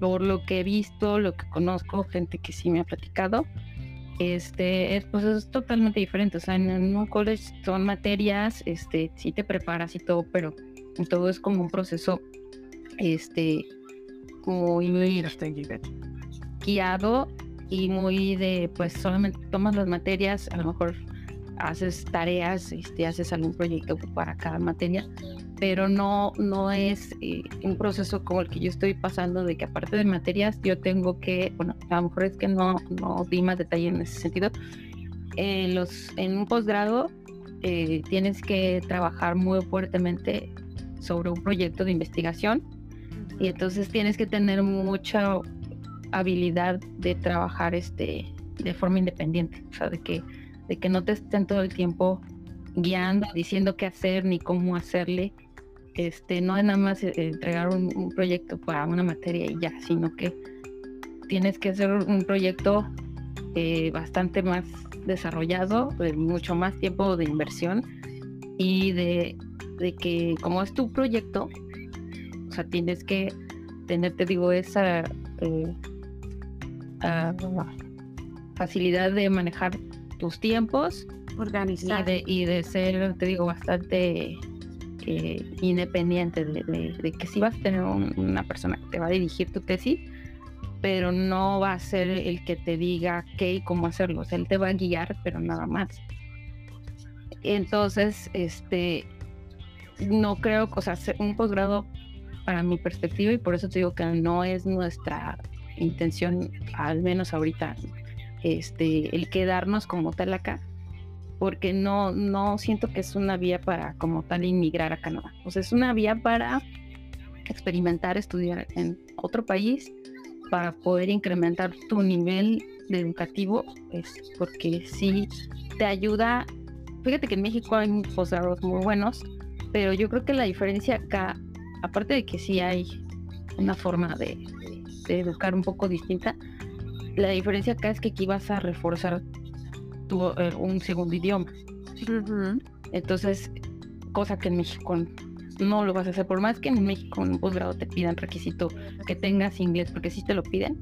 por lo que he visto, lo que conozco, gente que sí me ha platicado, este, es, pues es totalmente diferente. O sea, en, un college son materias, este, sí te preparas y todo, pero todo es como un proceso, este, muy guiado y muy de, pues solamente tomas las materias, a lo mejor haces tareas, este, haces algún proyecto para cada materia, pero no, no es eh, un proceso como el que yo estoy pasando, de que aparte de materias yo tengo que, bueno, a lo mejor es que no, no di más detalle en ese sentido. En, los, en un posgrado eh, tienes que trabajar muy fuertemente sobre un proyecto de investigación y entonces tienes que tener mucha habilidad de trabajar este, de forma independiente, o sea, de que, de que no te estén todo el tiempo guiando, diciendo qué hacer ni cómo hacerle, este, no es nada más eh, entregar un, proyecto para una materia y ya, sino que tienes que hacer un proyecto eh, bastante más desarrollado, de mucho más tiempo de inversión y de, que como es tu proyecto, o sea, tienes que tener, te digo, esa eh, ah, facilidad de manejar tus tiempos. Organizar. Y de, y de ser, te digo, bastante independiente de, que sí vas a tener una persona que te va a dirigir tu tesis, pero no va a ser el que te diga qué y cómo hacerlo. O sea, él te va a guiar, pero nada más. Entonces, este, no creo, o sea, un posgrado para mi perspectiva y por eso te digo que no es nuestra intención, al menos ahorita, este, el quedarnos como tal acá, porque no, no siento que es una vía para como tal inmigrar a Canadá. O sea, es una vía para experimentar, estudiar en otro país, para poder incrementar tu nivel de educativo, es porque sí te ayuda. Fíjate que en México hay posgrados muy buenos, pero yo creo que la diferencia acá, aparte de que sí hay una forma de educar un poco distinta, la diferencia acá es que aquí vas a reforzar eh, un segundo idioma. Entonces, cosa que en México no lo vas a hacer, por más que en México en un posgrado te pidan requisito que tengas inglés, porque si te lo piden,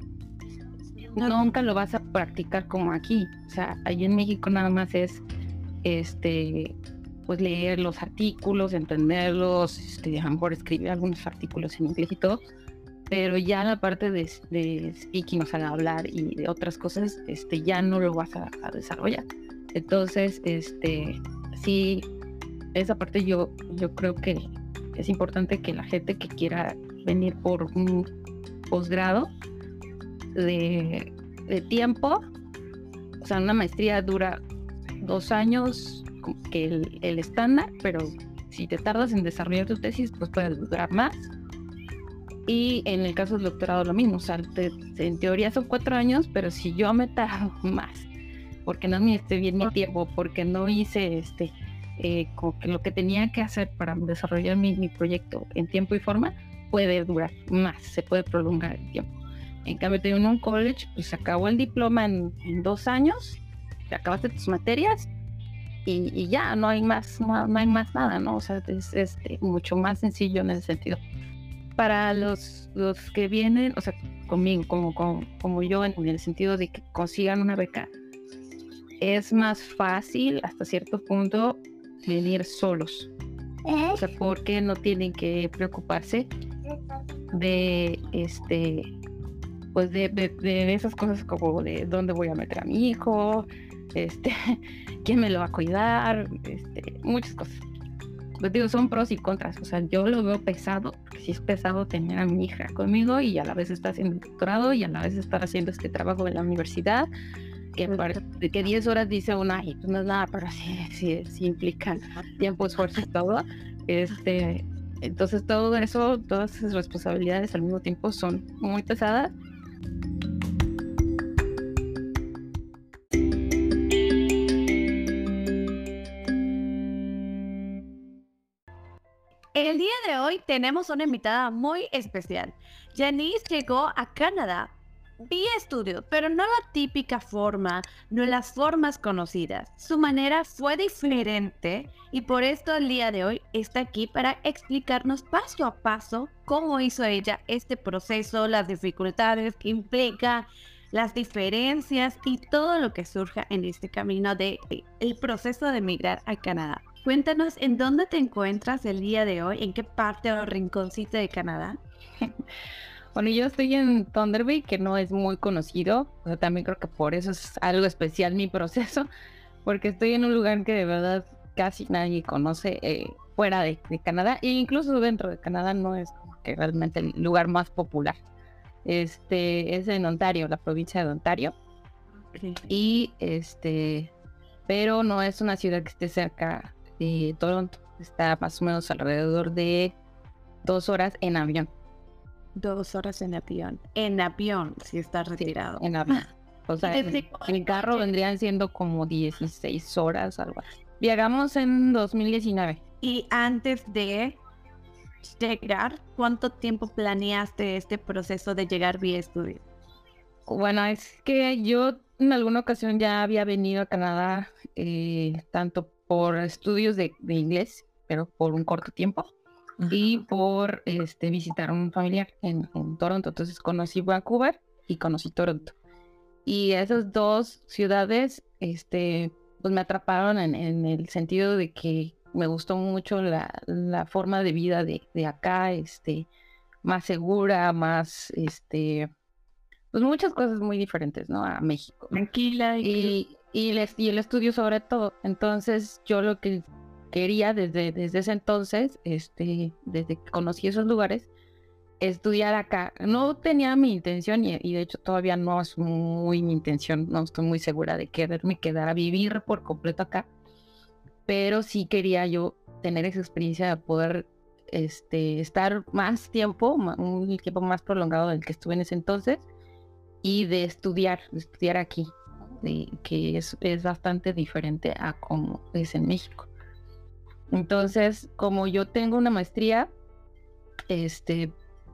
nunca lo vas a practicar como aquí. O sea, ahí en México nada más es este pues leer los artículos, entenderlos, este, a lo mejor escribir algunos artículos en inglés y todo, pero ya la parte de, speaking, o sea, de hablar y de otras cosas, este, ya no lo vas a, desarrollar. Entonces, este, sí, esa parte yo, yo creo que es importante que la gente que quiera venir por un posgrado de, tiempo, o sea, una maestría dura dos años, que el, estándar, pero si te tardas en desarrollar tu tesis, pues puede durar más y en el caso del doctorado lo mismo, o sea, en teoría son cuatro años, pero si yo me tardo más, porque no administré bien mi tiempo, porque no hice este, eh, lo que tenía que hacer para desarrollar mi, proyecto en tiempo y forma, puede durar más, se puede prolongar el tiempo. En cambio, en un college, pues acabó el diploma en, dos años, te acabaste tus materias y, ya, no hay más, no, hay más nada, ¿no? O sea, es este, mucho más sencillo en ese sentido para los, los que vienen, o sea, conmigo, como, como, como yo, en, el sentido de que consigan una beca, es más fácil hasta cierto punto venir solos. O sea, porque no tienen que preocuparse de este pues de, de, esas cosas como de dónde voy a meter a mi hijo, este, quién me lo va a cuidar, este, muchas cosas pues digo, son pros y contras. O sea, yo lo veo pesado, porque sí es pesado tener a mi hija conmigo y a la vez estar haciendo doctorado y a la vez estar haciendo este trabajo en la universidad que, de que 10 horas dice una y pues no es nada, pero sí, sí, sí implica tiempo, esfuerzo y todo. Este, entonces todo eso, todas esas responsabilidades al mismo tiempo son muy pesadas. El día de hoy tenemos una invitada muy especial. Janice llegó a Canadá vía estudio, pero no la típica forma, no las formas conocidas. Su manera fue diferente y por esto el día de hoy está aquí para explicarnos paso a paso cómo hizo ella este proceso, las dificultades que implica, las diferencias y todo lo que surja en este camino de el proceso de emigrar a Canadá. Cuéntanos en dónde te encuentras el día de hoy, en qué parte o rinconcito de Canadá. Bueno, yo estoy en Thunder Bay, que no es muy conocido. O sea, también creo que por eso es algo especial mi proceso, porque estoy en un lugar que de verdad casi nadie conoce eh, fuera de, Canadá, e incluso dentro de Canadá no es como que realmente el lugar más popular. Este es en Ontario, la provincia de Ontario. Y este, pero no es una ciudad que esté cerca de Toronto. Está más o menos alrededor de dos horas en avión. Dos horas en avión. En avión, si está retirado. En avión. O sea, en, carro vendrían siendo como 16 horas, algo así. Viajamos en 2019. Y antes de llegar, ¿cuánto tiempo planeaste este proceso de llegar vía estudio? Bueno, es que yo en alguna ocasión ya había venido a Canadá, eh, tanto por estudios de, inglés, pero por un corto tiempo, y por este, visitar a un familiar en, Toronto. Entonces conocí Vancouver y conocí Toronto. Y esas dos ciudades, este, pues me atraparon en, el sentido de que me gustó mucho la, la forma de vida de, de, acá, este, más segura, más, este, pues muchas cosas muy diferentes, ¿no? A México. Tranquila y, y, el estudio sobre todo. Entonces yo lo que quería desde, desde ese entonces, este, desde que conocí esos lugares, estudiar acá. No tenía mi intención y, de hecho todavía no es muy mi intención, no estoy muy segura de quererme quedar a vivir por completo acá, pero sí quería yo tener esa experiencia de poder este, estar más tiempo, un tiempo más prolongado del que estuve en ese entonces y de estudiar, de estudiar aquí, que es, es bastante diferente a como es en México. Entonces, como yo tengo una maestría, este,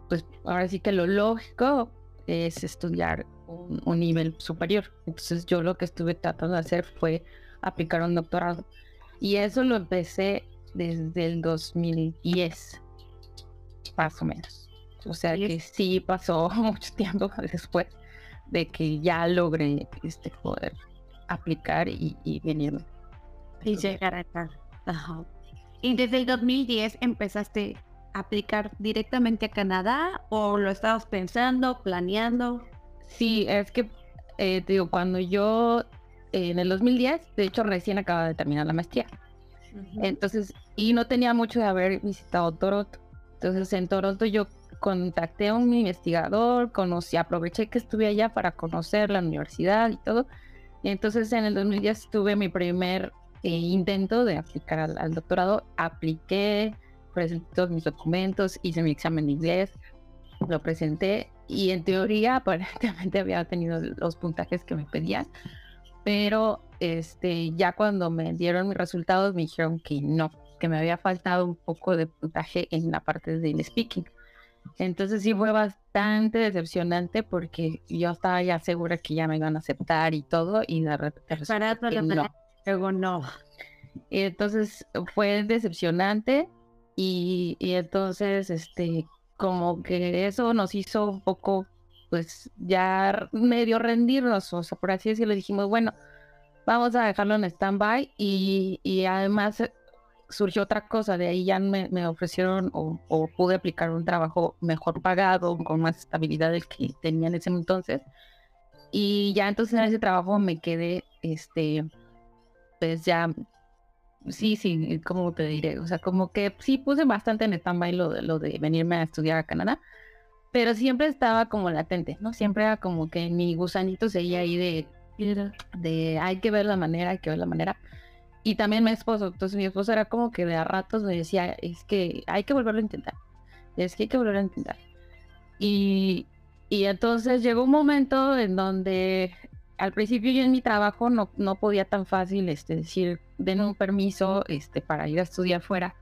pues ahora sí que lo lógico es estudiar un, un, nivel superior. Entonces yo lo que estuve tratando de hacer fue aplicar un doctorado. Y eso lo empecé desde el 2010, más o menos. O sea que sí pasó mucho tiempo después de que ya logré este, poder aplicar y, y venir. Y llegar acá. Ajá. Y desde el 2010 empezaste a aplicar directamente a Canadá o lo estabas pensando, planeando? Sí, es que, eh, te digo, cuando yo en el 2010, de hecho recién acababa de terminar la maestría. Entonces, y no tenía mucho de haber visitado Toronto. Entonces, en Toronto yo contacté a un investigador, conocí, aproveché que estuve allá para conocer la universidad y todo. Y entonces en el 2010 tuve mi primer eh, intento de aplicar al, doctorado. Apliqué, presenté todos mis documentos, hice mi examen de inglés, lo presenté y en teoría aparentemente había tenido los puntajes que me pedían. Pero este, ya cuando me dieron mis resultados me dijeron que no, que me había faltado un poco de puntaje en la parte del speaking. Entonces sí fue bastante decepcionante porque yo estaba ya segura que ya me iban a aceptar y todo y de repente no. Luego no. Y entonces fue decepcionante y, y entonces este como que eso nos hizo un poco pues ya medio rendirnos, o sea, por así decirlo, dijimos, bueno, vamos a dejarlo en stand-by y, y además surgió otra cosa, de ahí ya me, ofrecieron o, pude aplicar un trabajo mejor pagado, con más estabilidad del que tenía en ese entonces. Y ya entonces en ese trabajo me quedé, este, pues ya, sí, sí, ¿cómo te diré? O sea, como que sí puse bastante en stand-by lo, lo de venirme a estudiar a Canadá, pero siempre estaba como latente, ¿no? Siempre era como que mi gusanito seguía ahí de De hay que ver la manera, hay que ver la manera. Y también mi esposo, entonces mi esposo era como que de a ratos me decía, es que hay que volverlo a intentar, es que hay que volverlo a intentar. Y, y entonces llegó un momento en donde al principio yo en mi trabajo no, no podía tan fácil este, decir, den un permiso este, para ir a estudiar fuera,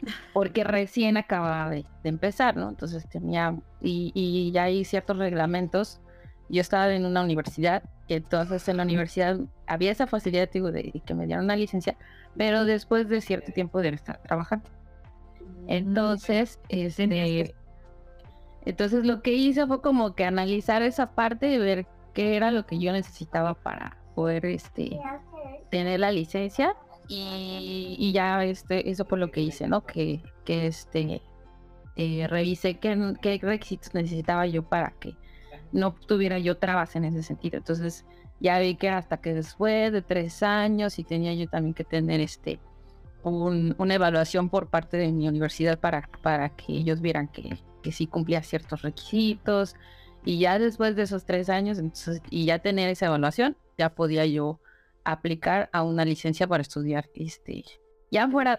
porque recién acababa de, empezar, ¿no? Entonces tenía, y, y, ya hay ciertos reglamentos. Yo estaba en una universidad, y entonces en la universidad había esa facilidad, digo, de, que me dieran una licencia, pero después de cierto tiempo de estar trabajando. Entonces, este, entonces lo que hice fue como que analizar esa parte y ver qué era lo que yo necesitaba para poder este, tener la licencia y, ya este, eso fue lo que hice, ¿no? Que, que este, eh, revisé qué, qué requisitos necesitaba yo para que no tuviera yo trabas en ese sentido. Entonces ya vi que hasta que después de tres años y tenía yo también que tener este una evaluación por parte de mi universidad para, para que ellos vieran que, que sí cumplía ciertos requisitos, y ya después de esos tres años, y ya tener esa evaluación, ya podía yo aplicar a una licencia para estudiar, este, ya fuera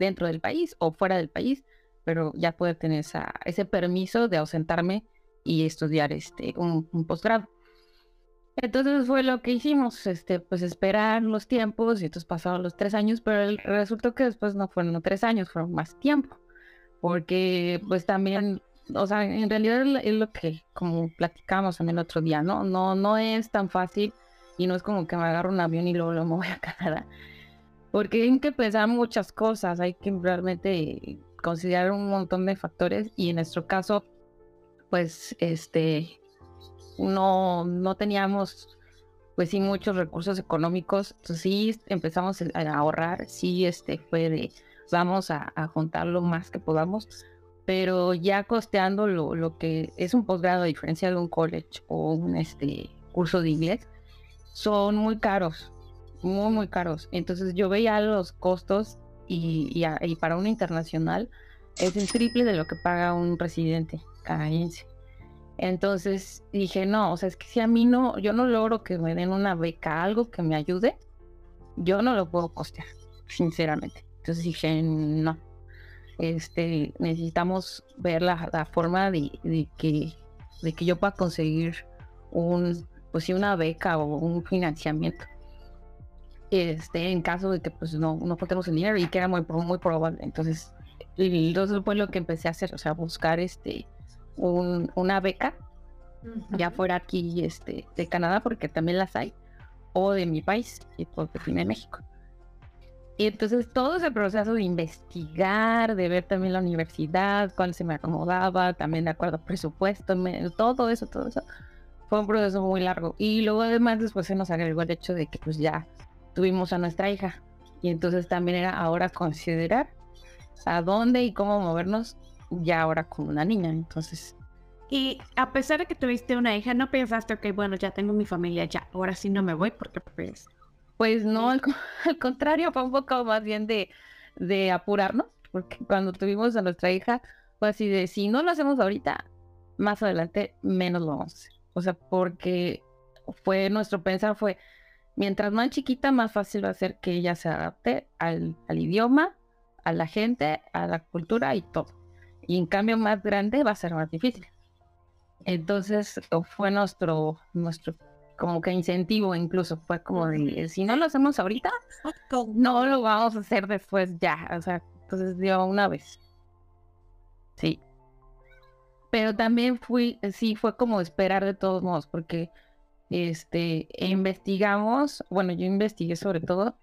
dentro del país o fuera del país, pero ya poder tener ese permiso de ausentarme y estudiar este, un, posgrado. Entonces fue lo que hicimos, este, pues esperar los tiempos y entonces pasaron los tres años, pero resultó que después no fueron tres años, fueron más tiempo, porque pues también o sea, en realidad es lo que como platicamos en el otro día, ¿no? No, no es tan fácil y no es como que me agarro un avión y luego, lo me voy a Canadá. Porque hay que pensar muchas cosas, hay que realmente considerar un montón de factores y en nuestro caso, pues, este, no, no teníamos, pues sí, muchos recursos económicos, entonces sí empezamos a ahorrar, sí, este, fue de, vamos a, a juntar lo más que podamos pero ya costeando lo, lo, que es un posgrado, a diferencia de un college o un este, curso de inglés, son muy caros, muy, muy caros. Entonces yo veía los costos y, y, para un internacional es el triple de lo que paga un residente Entonces dije, no, o sea, es que si a mí no, yo no logro que me den una beca, algo que me ayude, yo no lo puedo costear, sinceramente. Entonces dije, no, este, necesitamos ver la, forma de, que, de que yo pueda conseguir un, pues una beca o un financiamiento. Este, en caso de que pues no, no el dinero y que era muy, muy probable. Entonces, entonces fue lo que empecé a hacer, o sea, buscar este un, una beca, ya fuera aquí este, de Canadá, porque también las hay, o de mi país, y porque de México. Y entonces todo ese proceso de investigar, de ver también la universidad, cuál se me acomodaba, también de acuerdo al presupuesto, todo eso, todo eso, fue un proceso muy largo. Y luego además después se nos agregó el hecho de que pues ya tuvimos a nuestra hija. Y entonces también era ahora considerar a dónde y cómo movernos ya ahora con una niña. Entonces... Y a pesar de que tuviste una hija, ¿no pensaste, ok, bueno, ya tengo mi familia, ya, ahora sí no me voy porque pues pues no, al, contrario, fue un poco más bien de, de apurarnos, porque cuando tuvimos a nuestra hija, fue así de, si no lo hacemos ahorita, más adelante menos lo vamos a hacer. O sea, porque fue nuestro pensar fue, mientras más chiquita, más fácil va a ser que ella se adapte al, al idioma, a la gente, a la cultura y todo. Y en cambio más grande va a ser más difícil. Entonces fue nuestro, nuestro como que incentivo incluso, fue como de, si no lo hacemos ahorita, no lo vamos a hacer después ya, o sea, entonces dio una vez. Sí. Pero también fui, sí, fue como esperar de todos modos, porque este, investigamos, bueno, yo investigué sobre todo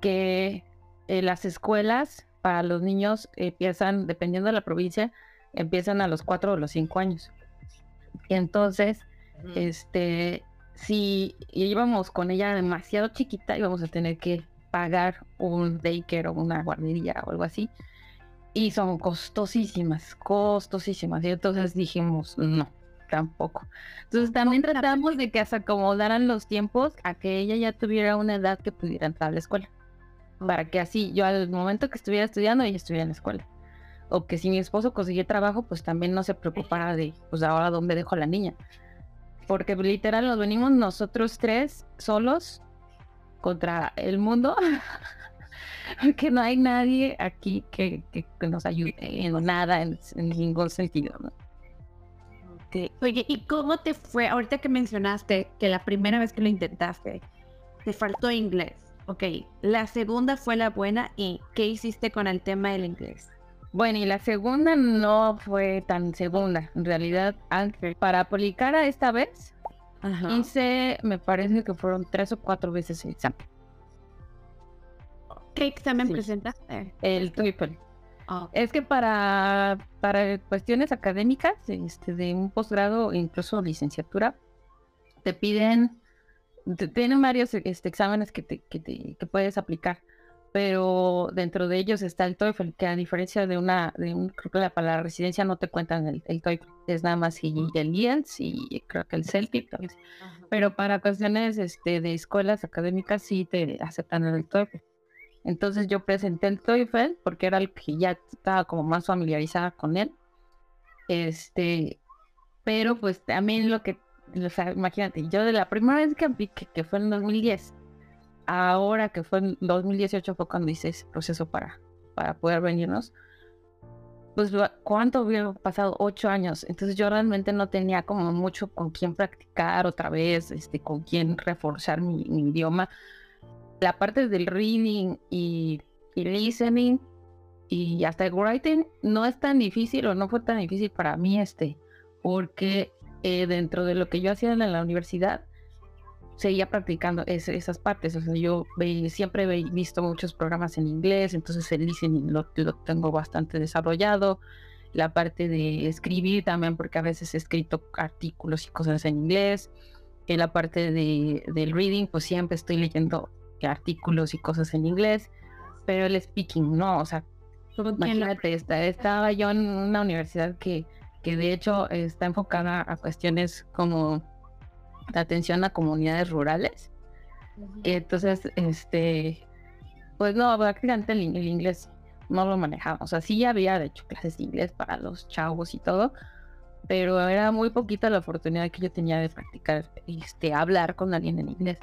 que eh, las escuelas para los niños empiezan, dependiendo de la provincia, empiezan a los cuatro o los cinco años. Y entonces, este, si íbamos con ella demasiado chiquita, íbamos a tener que pagar un daycare o una guardería o algo así. Y son costosísimas, costosísimas. Y entonces dijimos, no, tampoco. Entonces también tratamos de que se acomodaran los tiempos a que ella ya tuviera una edad que pudiera entrar a la escuela. Para que así, yo al momento que estuviera estudiando, ella estuviera en la escuela. O que si mi esposo consiguiera trabajo, pues también no se preocupara de, pues ahora dónde dejo a la niña porque literal nos venimos nosotros tres solos contra el mundo, porque no hay nadie aquí que, que, nos ayude en nada, en, ningún sentido. ¿no? Oye, ¿y cómo te fue ahorita que mencionaste que la primera vez que lo intentaste te faltó inglés? Ok, la segunda fue la buena y ¿qué hiciste con el tema del inglés? Bueno, y la segunda no fue tan segunda. En realidad, para aplicar a esta vez, hice, me parece que fueron tres o cuatro veces el examen. ¿Qué examen presentaste? El TOEFL. Ah. Es que para, para cuestiones académicas, este, de un posgrado, incluso licenciatura, te piden tienen varios este, exámenes que, te, que, te, que, puedes aplicar, pero dentro de ellos está el TOEFL, que a diferencia de una, de un, creo que para la residencia no te cuentan el, el TOEFL, es nada más y el IELTS y creo que el CELTIC, pero para cuestiones este, de escuelas académicas sí te aceptan el TOEFL. Entonces yo presenté el TOEFL porque era el que ya estaba como más familiarizada con él. Este, pero pues también lo que o sea, imagínate, yo de la primera vez que apliqué, que fue en 2010, ahora que fue en 2018 fue cuando hice ese proceso para, para poder venirnos, pues cuánto hubiera pasado, ocho años, entonces yo realmente no tenía como mucho con quién practicar otra vez, este, con quién reforzar mi, idioma. La parte del reading y, y listening y hasta el writing no es tan difícil o no fue tan difícil para mí este, porque eh, dentro de lo que yo hacía en la universidad, seguía practicando esas partes. O sea, yo siempre he visto muchos programas en inglés, entonces el listening lo, tengo bastante desarrollado. La parte de escribir también, porque a veces he escrito artículos y cosas en inglés. En la parte de, del reading, pues siempre estoy leyendo artículos y cosas en inglés. Pero el speaking, no, o sea, imagínate, estaba yo en una universidad que que de hecho está enfocada a cuestiones como la atención a comunidades rurales. Entonces, este, pues no, prácticamente el, el, inglés no lo manejaba. O sea, sí había de hecho clases de inglés para los chavos y todo, pero era muy poquita la oportunidad que yo tenía de practicar, este, hablar con alguien en inglés.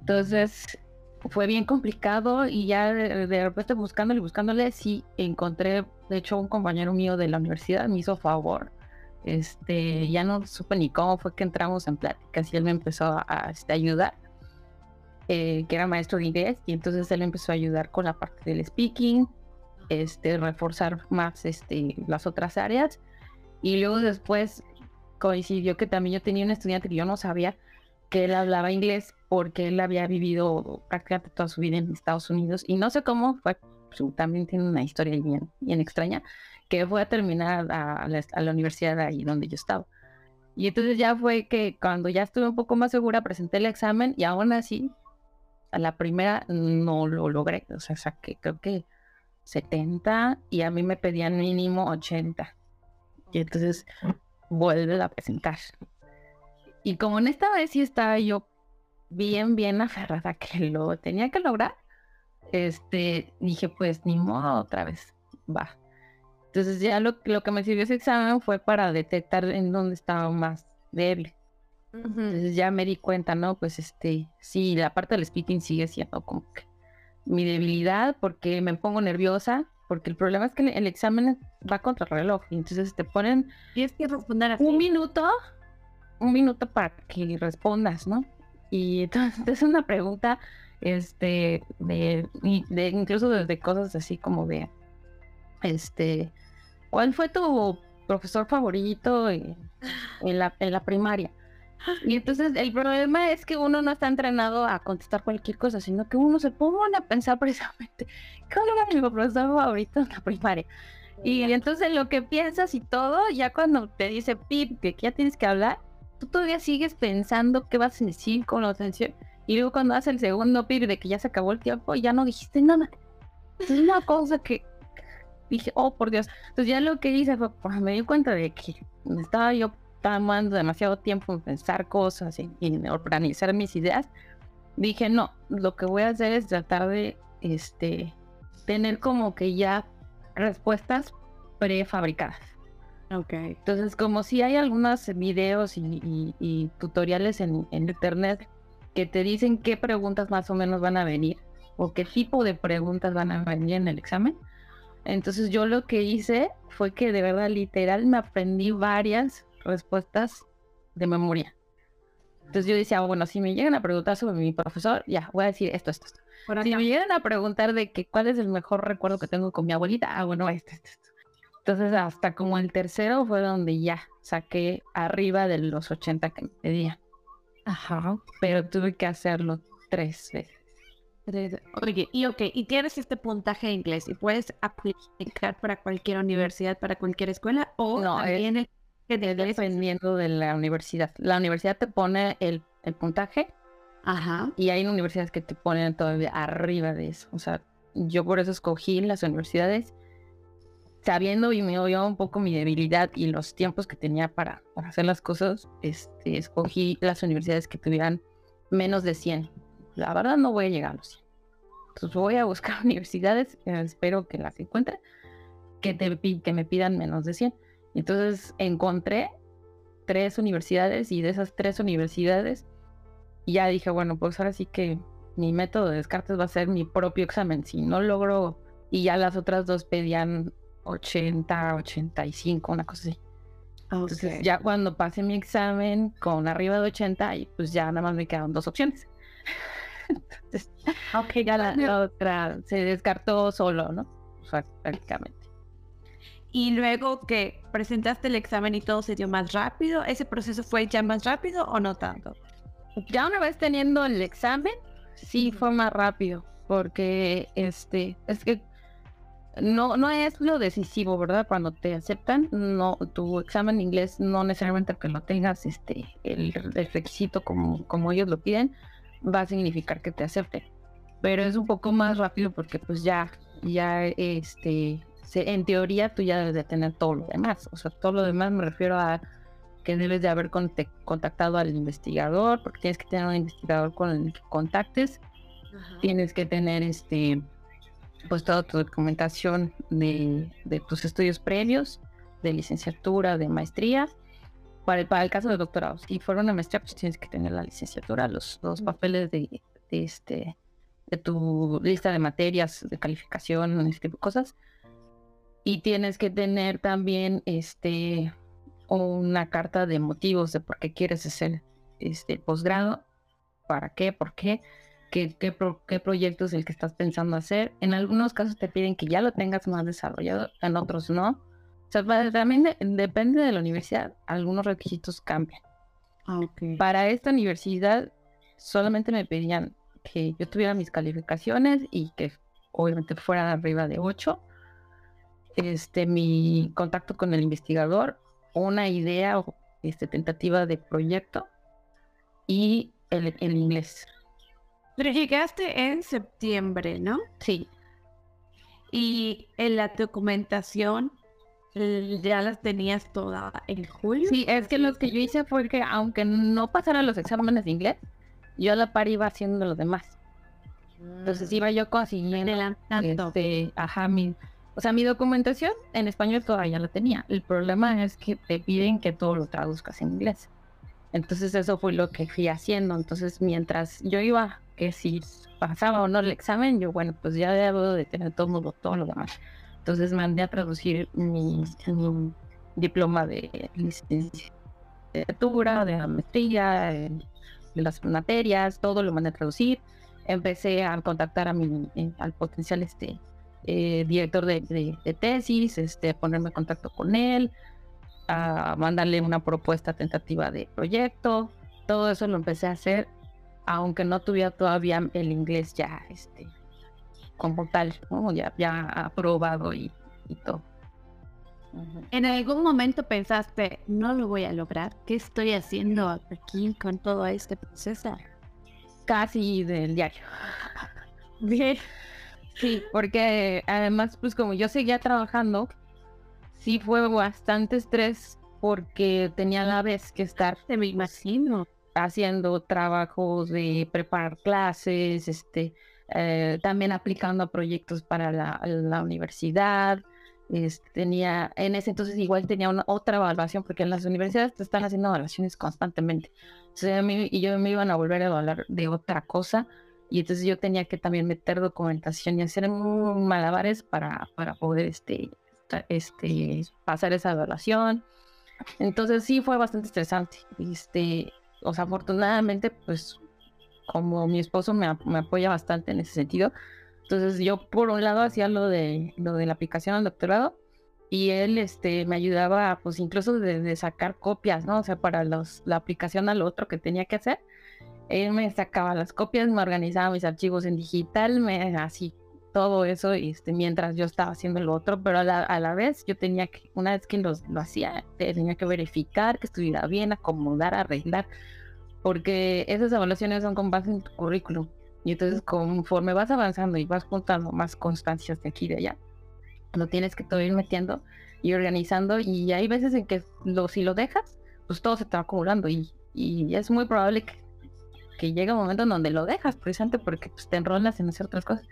Entonces, fue bien complicado y ya de, repente buscándole buscándole, sí encontré, de hecho, un compañero mío de la universidad me hizo favor. Este, ya no supe ni cómo fue que entramos en pláticas y él me empezó a, este, ayudar, eh, que era maestro de inglés, y entonces él empezó a ayudar con la parte del speaking, este, reforzar más este, las otras áreas. Y luego después coincidió que también yo tenía un estudiante que yo no sabía que él hablaba inglés porque él había vivido prácticamente toda su vida en Estados Unidos y no sé cómo fue, también tiene una historia bien, bien extraña, que fue a terminar a, la, universidad ahí donde yo estaba. Y entonces ya fue que cuando ya estuve un poco más segura, presenté el examen y aún así, a la primera no lo logré, o sea, saqué creo que 70 y a mí me pedían mínimo 80. Y entonces vuelve a presentar. Y como en esta vez sí estaba yo bien, bien aferrada que lo tenía que lograr, este, dije, pues ni modo, otra vez, va. Entonces ya lo, lo que me sirvió ese examen fue para detectar en dónde estaba más débil. Entonces ya me di cuenta, ¿no? Pues este, sí, la parte del speaking sigue siendo como que mi debilidad porque me pongo nerviosa, porque el problema es que el examen va contra el reloj, entonces te ponen Tienes que responder un minuto un minuto para que respondas, ¿no? Y entonces es una pregunta, este, de, incluso desde cosas así como de, este, ¿cuál fue tu profesor favorito en, la, en la primaria? Y entonces el problema es que uno no está entrenado a contestar cualquier cosa, sino que uno se pone a pensar precisamente, ¿cuál era mi profesor favorito en la primaria? Y entonces lo que piensas y todo, ya cuando te dice Pip que ya tienes que hablar, tú todavía sigues pensando qué vas a decir con la atención. Y luego cuando hace el segundo pib de que ya se acabó el tiempo, ya no dijiste nada. Es una cosa que dije, oh por Dios. Entonces ya lo que hice fue, pues, me di cuenta de que estaba yo tomando demasiado tiempo en pensar cosas y en organizar mis ideas. Dije, no, lo que voy a hacer es tratar de este, tener como que ya respuestas prefabricadas. Ok. Entonces, como si hay algunos videos y, tutoriales en, internet que te dicen qué preguntas más o menos van a venir o qué tipo de preguntas van a venir en el examen. Entonces yo lo que hice fue que de verdad literal me aprendí varias respuestas de memoria. Entonces yo decía, bueno, si me llegan a preguntar sobre mi profesor, ya, voy a decir esto, esto, esto. Si me llegan a preguntar de que cuál es el mejor recuerdo que tengo con mi abuelita, ah, bueno, este, este, esto. Entonces hasta como el tercero fue donde ya saqué arriba de los 80 que me pedían. Ajá. Pero tuve que hacerlo tres veces. Oye, y ok, y tienes este puntaje de inglés y puedes aplicar para cualquier universidad, para cualquier escuela o no, también es, dependiendo de la universidad. La universidad te pone el, el puntaje Ajá. y hay universidades que te ponen todavía arriba de eso. O sea, yo por eso escogí las universidades sabiendo y me oyó un poco mi debilidad y los tiempos que tenía para, hacer las cosas, este, escogí las universidades que tuvieran menos de 100. La verdad no voy a llegar a los 100. Entonces voy a buscar universidades, espero que las encuentre, que, que me pidan menos de 100. Entonces encontré tres universidades y de esas tres universidades ya dije, bueno, pues ahora sí que mi método de descartes va a ser mi propio examen. Si no logro y ya las otras dos pedían 80, 85, una cosa así. Entonces ya cuando pasé mi examen con arriba de 80, y pues ya nada más me quedaron dos opciones. Entonces, ok, ya la, otra se descartó solo, ¿no? O sea, prácticamente. Y luego que presentaste el examen y todo se dio más rápido, ¿ese proceso fue ya más rápido o no tanto? Ya una vez teniendo el examen, sí fue más rápido, porque este, es que no, no es lo decisivo, ¿verdad? Cuando te aceptan, no, tu examen de inglés no necesariamente que lo tengas este, el, requisito como, como ellos lo piden, va a significar que te acepten. Pero es un poco más rápido porque pues ya, ya este, en teoría tú ya debes de tener todo lo demás. O sea, todo lo demás me refiero a que debes de haber contactado al investigador, porque tienes que tener un investigador con el que contactes. Tienes que tener este pues toda tu documentación de, tus estudios previos, de licenciatura, de maestría. Para el, para el caso de doctorado, si fuera una maestría, pues tienes que tener la licenciatura, los, los papeles de, este, de tu lista de materias, de calificación, ese tipo de cosas. Y tienes que tener también este, una carta de motivos de por qué quieres hacer este posgrado, para qué, por qué qué, qué, proyecto es el que estás pensando hacer. En algunos casos te piden que ya lo tengas más desarrollado, en otros no. O sea, también depende de la universidad. Algunos requisitos cambian. Ah, okay. Para esta universidad solamente me pedían que yo tuviera mis calificaciones y que obviamente fueran arriba de 8. Este, mi contacto con el investigador, una idea o este, tentativa de proyecto y el, el inglés. Pero llegaste en septiembre, ¿no? Sí. Y en la documentación ya las tenías toda en julio. Sí, es que lo que yo hice fue que aunque no pasara los exámenes de inglés, yo a la par iba haciendo los demás. Entonces iba yo consiguiendo este, ajá, mi, o sea, mi documentación en español todavía la tenía. El problema es que te piden que todo lo traduzcas en inglés. Entonces eso fue lo que fui haciendo. Entonces mientras yo iba que si pasaba o no el examen, yo, bueno, pues ya debo de tener todo, todo lo demás. Entonces mandé a traducir mi, diploma de licenciatura, de maestría, de las materias, todo lo mandé a traducir. Empecé a contactar a mi, eh, al potencial este, eh, director de, de, tesis, este, ponerme en contacto con él, a mandarle una propuesta tentativa de proyecto. Todo eso lo empecé a hacer aunque no tuviera todavía el inglés ya este como tal, ya, ya aprobado y, todo. ¿En algún momento pensaste, no lo voy a lograr? ¿Qué estoy haciendo aquí con todo este proceso? Casi del diario. Bien. Sí, porque además, pues como yo seguía trabajando, sí fue bastante estrés porque tenía a la vez que estar. Te me imagino haciendo trabajos de preparar clases, este, eh, también aplicando a proyectos para la, universidad, Este, tenía, en ese entonces igual tenía una otra evaluación, porque en las universidades te están haciendo evaluaciones constantemente. Entonces, a mí, y yo me iban a volver a evaluar de otra cosa, y entonces yo tenía que también meter documentación y hacer malabares para, para poder este, este, pasar esa evaluación. Entonces sí fue bastante estresante. Este, o sea, afortunadamente, pues como mi esposo me, me apoya bastante en ese sentido, entonces yo por un lado hacía lo de lo de la aplicación al doctorado y él este me ayudaba pues incluso de, sacar copias, ¿no? O sea, para los, la aplicación al otro que tenía que hacer. Él me sacaba las copias, me organizaba mis archivos en digital, me así todo eso este, mientras yo estaba haciendo lo otro, pero a la, a la vez yo tenía que, una vez que lo hacía, tenía que verificar que estuviera bien, acomodar, arreglar, porque esas evaluaciones son con base en tu currículum. Y entonces conforme vas avanzando y vas juntando más constancias de aquí y de allá, lo tienes que todo ir metiendo y organizando. Y hay veces en que lo, si lo dejas, pues todo se va acumulando y, y es muy probable que, que, llegue un momento en donde lo dejas, precisamente porque pues, te enrolas en hacer otras cosas.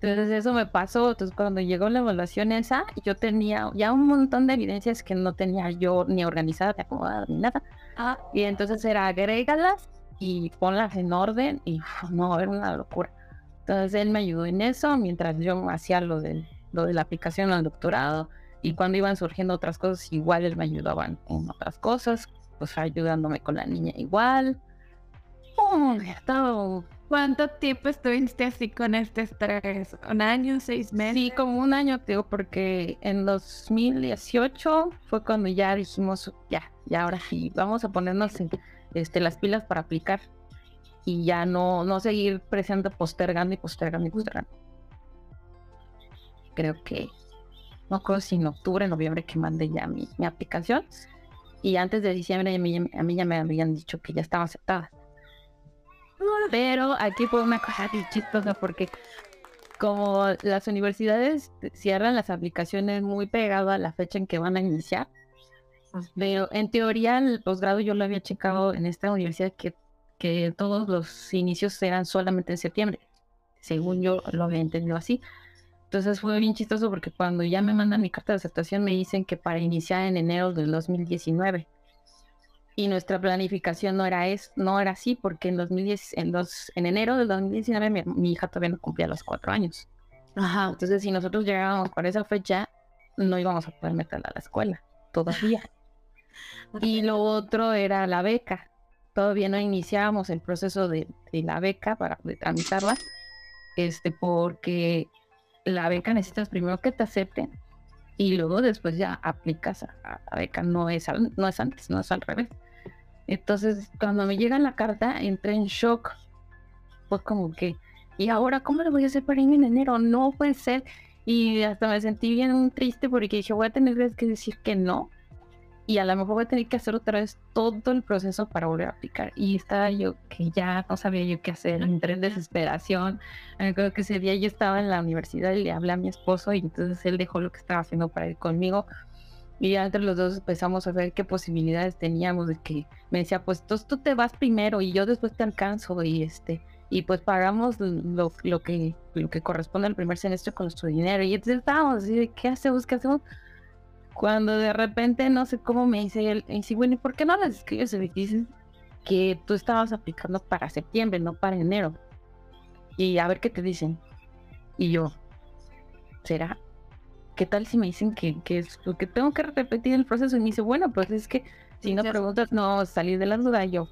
Entonces eso me pasó, entonces cuando llegó la evaluación esa, yo tenía ya un montón de evidencias que no tenía yo ni organizada, ni acomodada, ni nada. Ah. Y entonces era agrégalas y ponlas en orden y no, era una locura. Entonces él me ayudó en eso mientras yo hacía lo de, lo de la aplicación al doctorado y cuando iban surgiendo otras cosas igual él me ayudaba en otras cosas, pues ayudándome con la niña igual. ¿Cuánto tiempo estuviste así con este estrés? ¿Un año, seis meses? Sí, como un año, digo, porque en 2018 fue cuando ya dijimos, ya, ya ahora sí, vamos a ponernos este, las pilas para aplicar y ya no, no seguir presente postergando y postergando y postergando. Creo que, no acuerdo si en octubre, noviembre que mandé ya mi, mi aplicación y antes de diciembre a mí, a mí ya me habían dicho que ya estaba aceptada. Pero aquí fue una cosa chistosa porque como las universidades cierran las aplicaciones muy pegado a la fecha en que van a iniciar, pero en teoría, el posgrado yo lo había checado en esta universidad que, que todos los inicios eran solamente en septiembre. Según yo lo había entendido así. Entonces fue bien chistoso porque cuando ya me mandan mi carta de aceptación me dicen que para iniciar en enero del 2019. Y nuestra planificación no era es, no era así porque en 2010, en, dos, en enero del 2019 mi, mi, hija todavía no cumplía los cuatro años. Ajá. Entonces si nosotros llegábamos para esa fecha no íbamos a poder meterla a la escuela todavía. Y lo otro era la beca. Todavía no iniciábamos el proceso de, la beca para tramitarla, este, porque la beca necesitas primero que te acepten y luego después ya aplicas a, la beca. No es, no es antes, no es al revés. Entonces, cuando me llega la carta, entré en shock. Pues como que, ¿y ahora cómo le voy a hacer para irme en enero? No puede ser. Y hasta me sentí bien triste porque dije, voy a tener que decir que no y a lo mejor voy a tener que hacer otra vez todo el proceso para volver a aplicar. Y estaba yo que ya no sabía yo qué hacer, entré en desesperación. Creo que ese día yo estaba en la universidad y le hablé a mi esposo y entonces él dejó lo que estaba haciendo para ir conmigo. Y entre los dos empezamos a ver qué posibilidades teníamos de que me decía, pues tú, tú te vas primero y yo después te alcanzo y este y pues pagamos lo, lo que lo que corresponde al primer semestre con nuestro dinero. Y entonces estábamos así, ¿qué hacemos? ¿Qué hacemos? Cuando de repente, no sé cómo me dice él, y bueno, ¿y por qué no les escribes y dicen que tú estabas aplicando para septiembre, no para enero? Y a ver qué te dicen. Y yo, ¿será? ¿Qué tal si me dicen que, que es porque tengo que repetir el proceso? Y me dice, bueno, pues es que si no preguntas, no salir de la duda. Y yo,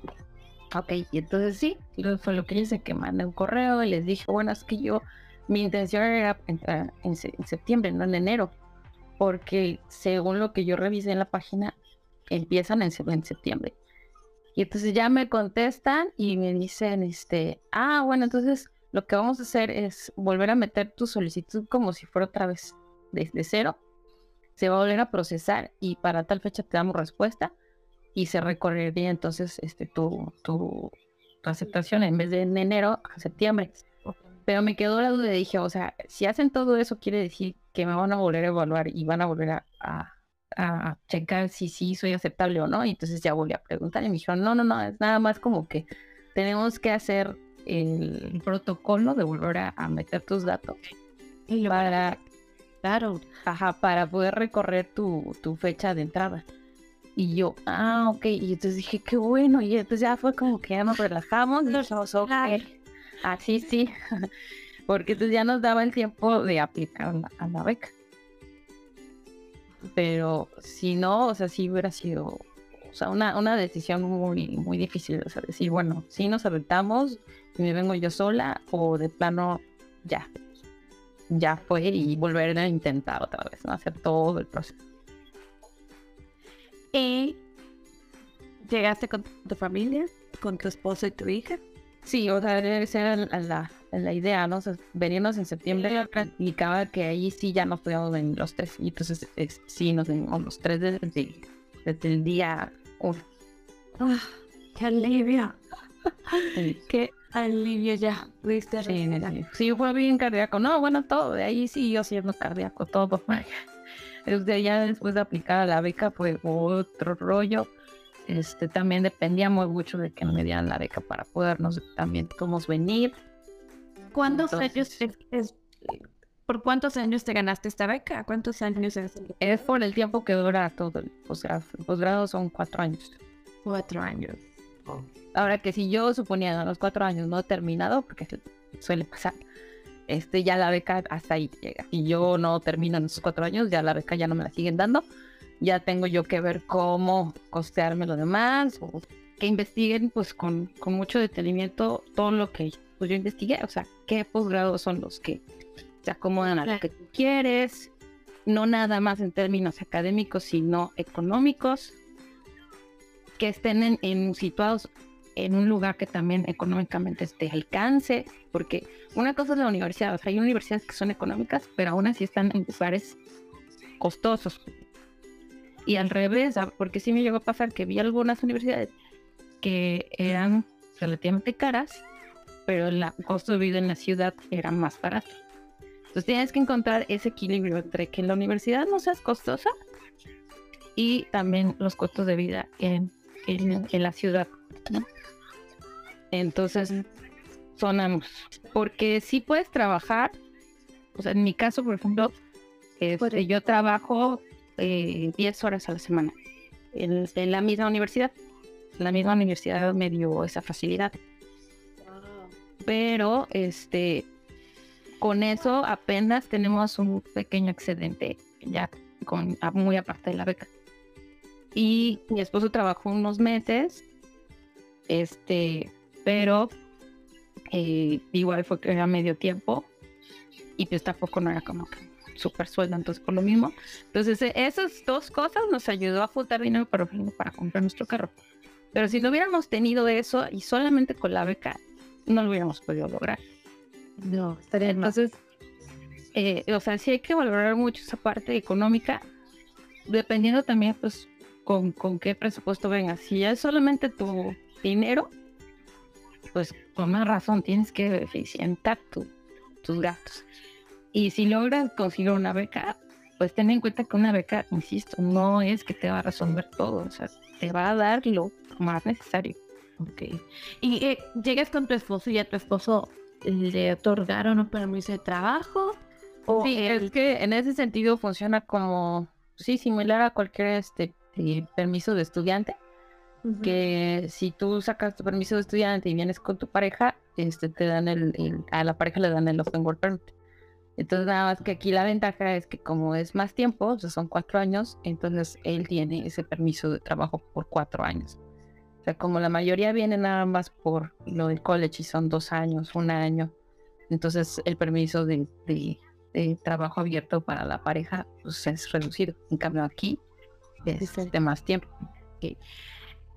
ok, y entonces sí, fue lo que hice, que mandé un correo y les dije, bueno, es que yo, mi intención era entrar en septiembre, no en enero porque según lo que yo revisé en la página, empiezan en, septiembre. Y entonces ya me contestan y me dicen, este, ah, bueno, entonces lo que vamos a hacer es volver a meter tu solicitud como si fuera otra vez desde cero. Se va a volver a procesar y para tal fecha te damos respuesta y se recorrería entonces este, tu, tu, tu aceptación en vez de en enero a septiembre. Pero me quedó la duda y dije, o sea, si hacen todo eso, quiere decir que me van a volver a evaluar y van a volver a, a, checar si sí soy aceptable o no. Y entonces ya volví a preguntar y me dijeron, no, no, no, es nada más como que tenemos que hacer el protocolo de volver a, meter tus datos para, Claro. Ajá, para poder recorrer tu, tu fecha de entrada. Y yo, ah, ok. Y entonces dije, qué bueno. Y entonces ya fue como que ya nos relajamos. Y dijimos, ok. Así sí. Porque entonces ya nos daba el tiempo de aplicar a la beca. Pero si no, o sea, sí hubiera sido, o sea, una, una decisión muy, muy difícil. O sea, decir, bueno, si nos aventamos me vengo yo sola o de plano ya, ya fue y volver a intentar otra vez, ¿no? Hacer todo el proceso. ¿Y llegaste con tu familia, con tu esposo y tu hija? Sí, o sea, esa era la, la idea, ¿no? O sea, venirnos en septiembre indicaba que ahí sí ya nos podíamos venir los tres. Y entonces sí nos venimos los tres desde, desde el día uno. Ah, ¡Qué alivio! ¡Qué alivio ya! ¿Viste? Sí, sí, fue bien cardíaco. No, bueno, todo. De ahí sí yo siendo cardíaco, todo. Desde ya después de aplicar la beca fue otro rollo. Este, también dependía muy mucho de que me dieran la beca para podernos también cómo venir. ¿Cuántos años es, por cuántos años te ganaste esta beca? ¿Cuántos años es? Es por el tiempo que dura todo el posgrado. El posgrado son cuatro años. Cuatro años. Ahora que si yo suponía a los cuatro años no he terminado, porque suele pasar, este ya la beca hasta ahí llega. Y yo no termino en esos cuatro años, ya la beca ya no me la siguen dando. Ya tengo yo que ver cómo costearme lo demás o que investiguen pues con, con mucho detenimiento todo lo que pues yo investigué, o sea, qué posgrados son los que se acomodan a lo que tú quieres, no nada más en términos académicos, sino económicos, que estén en, situados en un lugar que también económicamente esté alcance, porque una cosa es la universidad, hay universidades que son económicas, pero aún así están en lugares costosos. Y al revés, porque sí me llegó a pasar que vi algunas universidades que eran relativamente caras pero el costo de vida en la ciudad era más barato. Entonces tienes que encontrar ese equilibrio entre que la universidad no sea costosa y también los costos de vida en, en, la ciudad. Entonces, son ambos. Porque si puedes trabajar, o sea, en mi caso, por ejemplo, este, yo trabajo 10 eh, horas a la semana en, en la misma universidad. La misma universidad me dio esa facilidad pero este con eso apenas tenemos un pequeño excedente ya con muy aparte de la beca. Y mi esposo trabajó unos meses, este, pero eh, igual fue que era medio tiempo y pues tampoco no era como que súper sueldo, entonces por lo mismo. Entonces e, esas dos cosas nos ayudó a juntar dinero para, para comprar nuestro carro. Pero si no hubiéramos tenido eso y solamente con la beca, no lo hubiéramos podido lograr. No, estaría Entonces, eh, o sea, sí hay que valorar mucho esa parte económica, dependiendo también, pues, con, con qué presupuesto vengas. Si ya es solamente tu dinero, pues con más razón tienes que eficientar tu, tus gastos. Y si logras conseguir una beca, pues ten en cuenta que una beca, insisto, no es que te va a resolver todo, o sea, te va a dar lo más necesario. Ok. Y eh, llegas con tu esposo y a tu esposo le otorgaron un permiso de trabajo. ¿O sí, es que en ese sentido funciona como, sí, similar a cualquier este eh, permiso de estudiante. Que si tú sacas tu permiso de estudiante y vienes con tu pareja, este te dan el, a la pareja le dan el open work permit. Entonces nada más que aquí la ventaja es que como es más tiempo, o sea, son cuatro años, entonces él tiene ese permiso de trabajo por cuatro años sea, como la mayoría viene nada más por lo del college y son dos años, un año, entonces el permiso de, trabajo abierto para la pareja pues, es reducido. En cambio aquí es de más tiempo.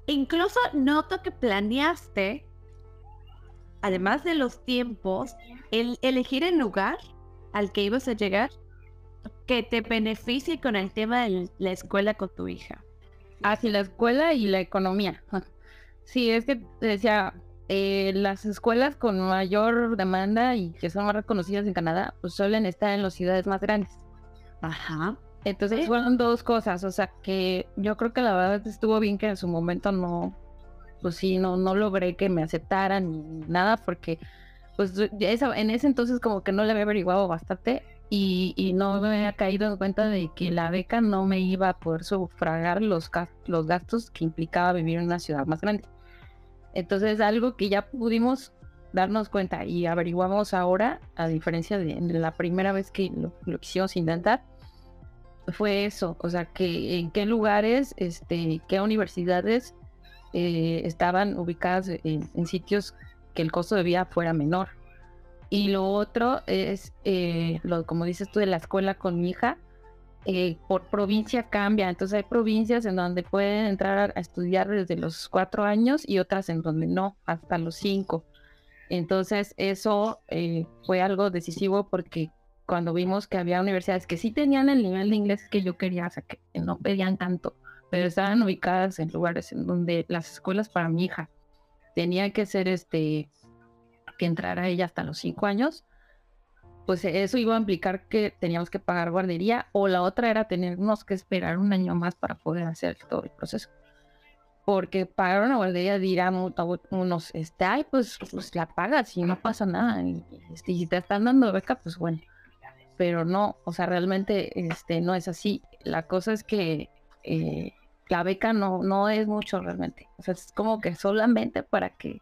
Incluso noto que planeaste, además de los tiempos, el elegir el lugar al que ibas a llegar que te beneficie con el tema de la escuela con tu hija. Hacia ah, la escuela y la economía. Sí, es que decía, eh, las escuelas con mayor demanda y que son más reconocidas en Canadá, pues suelen estar en las ciudades más grandes. Ajá. Entonces fueron dos cosas, o sea que yo creo que la verdad estuvo bien que en su momento no, pues sí, no, no logré que me aceptaran ni nada porque pues en ese entonces como que no le había averiguado bastante y, no me había caído en cuenta de que la beca no me iba a poder sufragar los, los gastos que implicaba vivir en una ciudad más grande. Entonces, algo que ya pudimos darnos cuenta y averiguamos ahora, a diferencia de, la primera vez que lo, lo, quisimos intentar, fue eso, o sea, que en qué lugares, este, qué universidades eh, estaban ubicadas en, sitios que el costo de vida fuera menor. Y lo otro es, eh, lo, como dices tú, de la escuela con mi hija, eh, por provincia cambia. Entonces hay provincias en donde pueden entrar a estudiar desde los cuatro años y otras en donde no, hasta los cinco. Entonces eso fue algo decisivo porque cuando vimos que había universidades que sí tenían el nivel de inglés que yo quería, o sea, que no pedían tanto, pero estaban ubicadas en lugares en donde las escuelas para mi hija tenía que ser este que entrara ella hasta los cinco años, pues eso iba a implicar que teníamos que pagar guardería o la otra era tenernos que esperar un año más para poder hacer todo el proceso. Porque pagar una guardería dirá unos, este, ay, pues, pues la pagas y no pasa nada. Y, si te están dando beca, pues bueno. Pero no, o sea, realmente este, no es así. La cosa es que eh, la beca no, no es mucho realmente. O sea, es como que solamente para que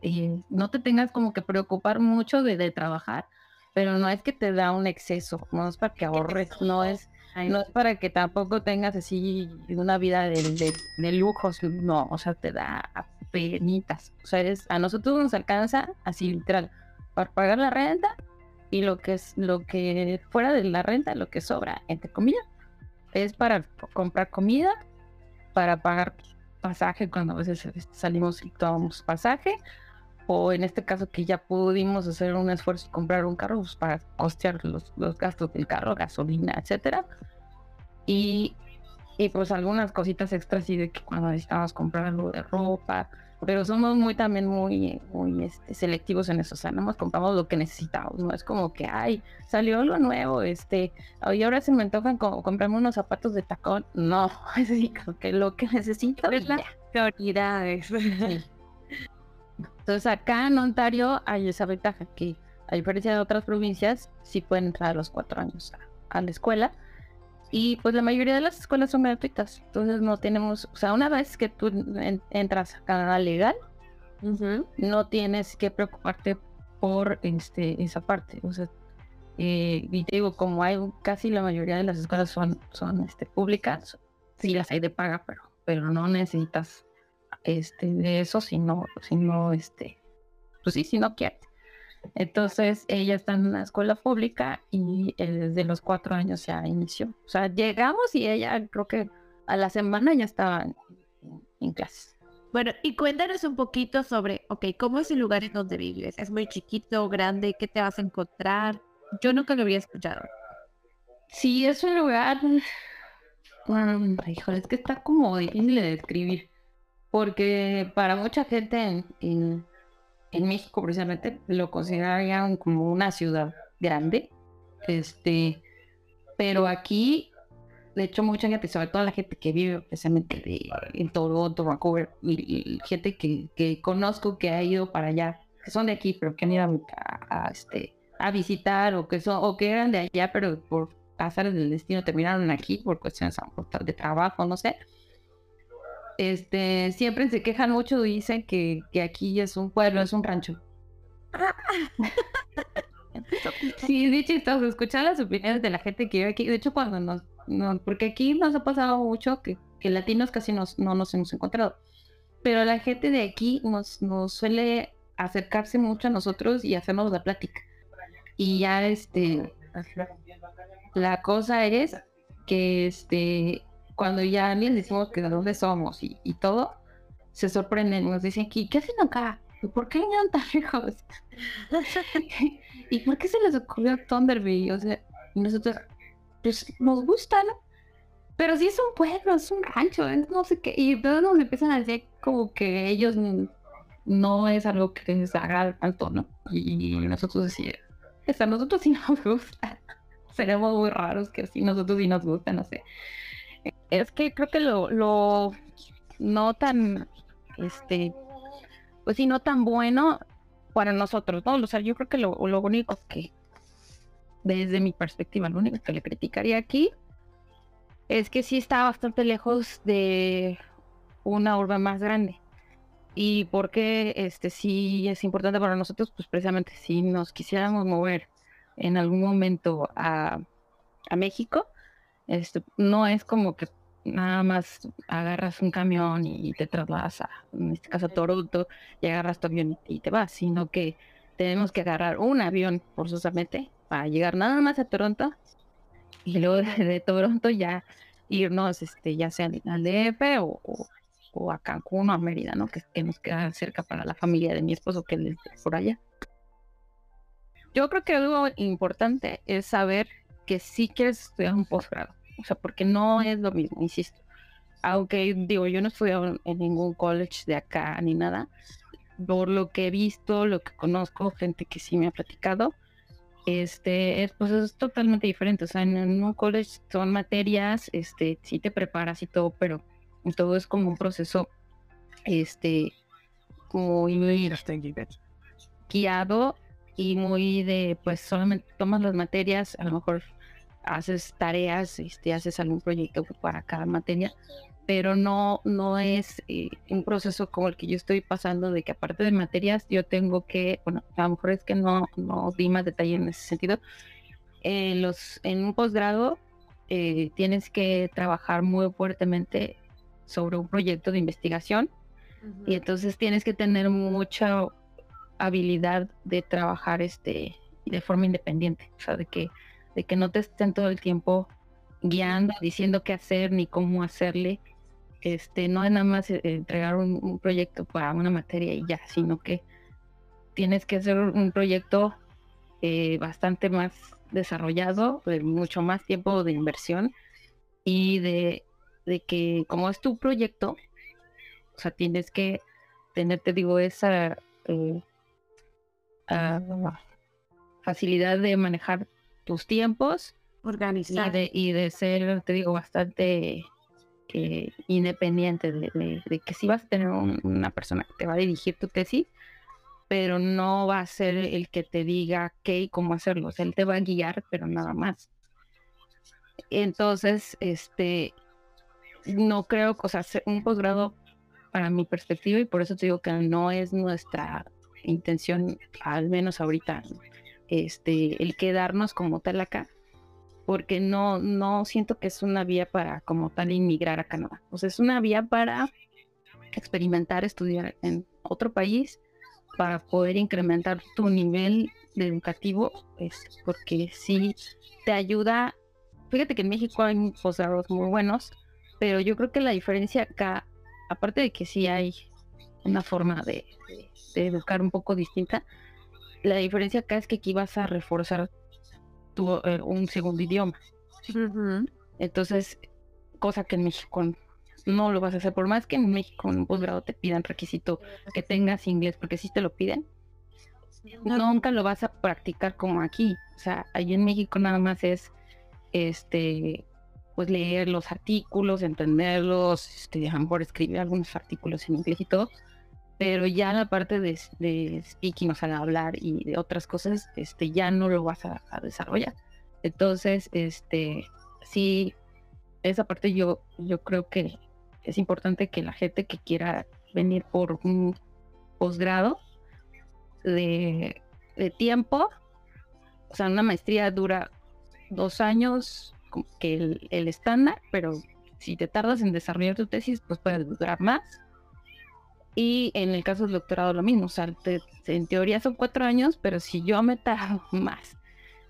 eh, no te tengas como que preocupar mucho de, trabajar, pero no es que te da un exceso, no es para que ahorres, no es, no es para que tampoco tengas así una vida de, de, lujos, no, o sea, te da penitas. O sea, es, a nosotros nos alcanza así literal para pagar la renta y lo que es lo que fuera de la renta, lo que sobra, entre comillas, es para comprar comida, para pagar pasaje cuando a veces este, salimos y tomamos pasaje, o en este caso que ya pudimos hacer un esfuerzo y comprar un carro pues, para costear los, los, gastos del carro, gasolina, etcétera. Y, y pues algunas cositas extras y de que cuando necesitamos comprar algo de ropa, pero somos muy también muy, muy este, selectivos en eso, o sea, nada más compramos lo que necesitamos, no es como que, ay, salió algo nuevo, este, y ahora se me antojan como comprarme unos zapatos de tacón, no, es decir, que lo que necesito es la prioridades. Entonces acá en Ontario hay esa ventaja que a diferencia de otras provincias, sí pueden entrar a los cuatro años a la escuela, y pues la mayoría de las escuelas son gratuitas. Entonces no tenemos, o sea, una vez que tú entras a Canadá legal, no tienes que preocuparte por este, esa parte. O sea, eh, y te digo, como hay casi la mayoría de las escuelas son, son este, públicas, sí las hay de paga, pero, pero no necesitas este, de eso, sino, sino este, pues sí, si no quieres. Entonces ella está en una escuela pública y eh, desde los cuatro años ya inició. O sea, llegamos y ella creo que a la semana ya estaba en, clases. Bueno, y cuéntanos un poquito sobre, ok, ¿cómo es el lugar en donde vives? ¿Es muy chiquito, grande? ¿Qué te vas a encontrar? Yo nunca lo había escuchado. Sí, es un lugar, bueno, híjole, es que está como difícil de describir, porque para mucha gente en en México precisamente lo considerarían como una ciudad grande, este, pero aquí, de hecho, mucha gente, sobre todo la gente que vive precisamente en Toronto, Vancouver, gente que, que, conozco que ha ido para allá, que son de aquí, pero que han ido a, este, a visitar o que son, o que eran de allá, pero por pasar del destino terminaron aquí por cuestiones de trabajo, no sé este, siempre se quejan mucho y dicen que, que aquí es un pueblo, es un rancho. sí, es chistoso, escuchar las opiniones de la gente que vive aquí. De hecho, cuando nos, porque aquí nos ha pasado mucho que, que latinos casi nos, no nos hemos encontrado. Pero la gente de aquí nos, nos suele acercarse mucho a nosotros y hacernos la plática. Y ya este la cosa es que este cuando ya les decimos que de dónde somos y, todo, se sorprenden, nos dicen, ¿qué, qué hacen acá? ¿Por qué vinieron tan lejos? ¿Y por qué se les ocurrió Thunderbird? O sea, nosotros, pues nos gusta, ¿no? Pero sí es un pueblo, es un rancho, no sé qué. Y todos nos empiezan a decir como que ellos no es algo que les haga tanto, ¿no? Y nosotros decimos, a nosotros sí nos gusta. Seremos muy raros que sí, nosotros sí nos gusta, no sé es que creo que lo, lo no tan, este, pues sí, no tan bueno para nosotros, ¿no? O sea, yo creo que lo, único que desde mi perspectiva, lo único que le criticaría aquí es que sí está bastante lejos de una urbe más grande. Y porque este sí es importante para nosotros, pues precisamente si nos quisiéramos mover en algún momento a, a México, este, no es como que nada más agarras un camión y te trasladas a, en este caso a Toronto, y agarras tu avión y te vas, sino que tenemos que agarrar un avión forzosamente para llegar nada más a Toronto y luego de, Toronto ya irnos este ya sea al DF o, o, a Cancún o a Mérida, ¿no? Que, que, nos queda cerca para la familia de mi esposo que es por allá. Yo creo que algo importante es saber que si quieres estudiar un posgrado, o sea, porque no es lo mismo, insisto. Aunque digo, yo no estudié en ningún college de acá ni nada, por lo que he visto, lo que conozco, gente que sí me ha platicado, este, es, pues es totalmente diferente. O sea, en, un college son materias, este, sí te preparas y todo, pero todo es como un proceso, este, muy guiado y muy de, pues solamente tomas las materias, a lo mejor haces tareas, este, haces algún proyecto para cada materia, pero no, no es eh, un proceso como el que yo estoy pasando, de que aparte de materias, yo tengo que, bueno, a lo mejor es que no, no di más detalle en ese sentido. En, los, en un posgrado eh, tienes que trabajar muy fuertemente sobre un proyecto de investigación y entonces tienes que tener mucha habilidad de trabajar este de forma independiente, o sea, de que, de que no te estén todo el tiempo guiando, diciendo qué hacer ni cómo hacerle, este, no es nada más eh, entregar un, proyecto para una materia y ya, sino que tienes que hacer un proyecto eh, bastante más desarrollado, de mucho más tiempo de inversión y de, que como es tu proyecto, o sea, tienes que tener, te digo, esa eh, ah, facilidad de manejar tus tiempos. Organizar. Y de, y de ser, te digo, bastante independiente de, que sí vas a tener una persona que te va a dirigir tu tesis, pero no va a ser el que te diga qué y cómo hacerlo. O sea, él te va a guiar, pero nada más. Entonces, este, no creo, o sea, un posgrado para mi perspectiva, y por eso te digo que no es nuestra intención, al menos ahorita, este, el quedarnos como tal acá, porque no, no siento que es una vía para como tal inmigrar a Canadá. O sea, es una vía para experimentar, estudiar en otro país, para poder incrementar tu nivel de educativo, pues, porque sí te ayuda. Fíjate que en México hay posgrados muy buenos, pero yo creo que la diferencia acá, aparte de que sí hay una forma de, de educar un poco distinta, la diferencia acá es que aquí vas a reforzar eh, un segundo idioma. Entonces, cosa que en México no lo vas a hacer, por más que en México en un posgrado te pidan requisito que tengas inglés, porque si te lo piden, nunca lo vas a practicar como aquí. O sea, allí en México nada más es este pues leer los artículos, entenderlos, este, a lo mejor escribir algunos artículos en inglés y todo, pero ya la parte de, speaking, o sea, hablar y de otras cosas, este, ya no lo vas a, desarrollar. Entonces, este, sí, esa parte yo, yo creo que es importante que la gente que quiera venir por un posgrado de, de tiempo, o sea, una maestría dura dos años, que el, el estándar, pero si te tardas en desarrollar tu tesis, pues puede durar más y en el caso del doctorado lo mismo, o sea, en teoría son cuatro años, pero si yo me tardo más,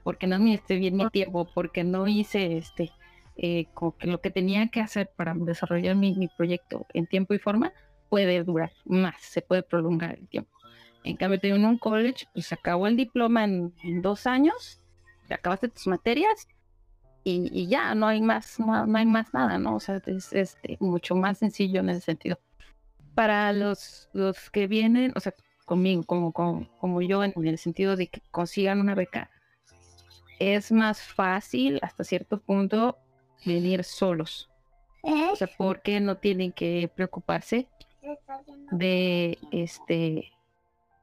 porque no administré bien mi tiempo, porque no hice este, eh, como que lo que tenía que hacer para desarrollar mi, mi, proyecto en tiempo y forma, puede durar más, se puede prolongar el tiempo. En cambio, en un college, pues acabó el diploma en, dos años, acabaste tus materias y, y, ya, no hay más, no, no, hay más nada, ¿no? O sea, es este, mucho más sencillo en ese sentido para los, los que vienen, o sea, conmigo, como, como, como yo, en, el sentido de que consigan una beca, es más fácil hasta cierto punto venir solos. O sea, porque no tienen que preocuparse de este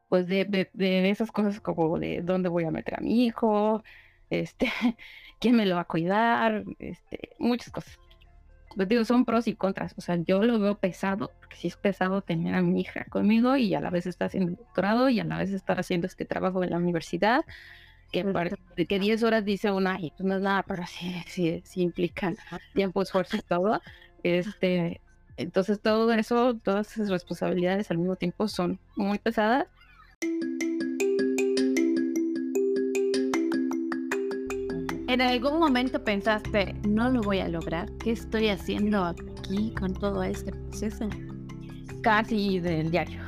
pues de, de, esas cosas como de dónde voy a meter a mi hijo, este, quién me lo va a cuidar, este, muchas cosas. Pues digo, son pros y contras. O sea, yo lo veo pesado, porque sí es pesado tener a mi hija conmigo y a la vez está haciendo doctorado y a la vez estar haciendo este trabajo en la universidad, que, que 10 horas dice una, y pues no es nada, pero sí, sí, sí implican tiempo, esfuerzo y todo. Este, entonces todo eso, todas esas responsabilidades al mismo tiempo son muy pesadas. ¿En algún momento pensaste, no lo voy a lograr? ¿Qué estoy haciendo aquí con todo este proceso? Casi del diario.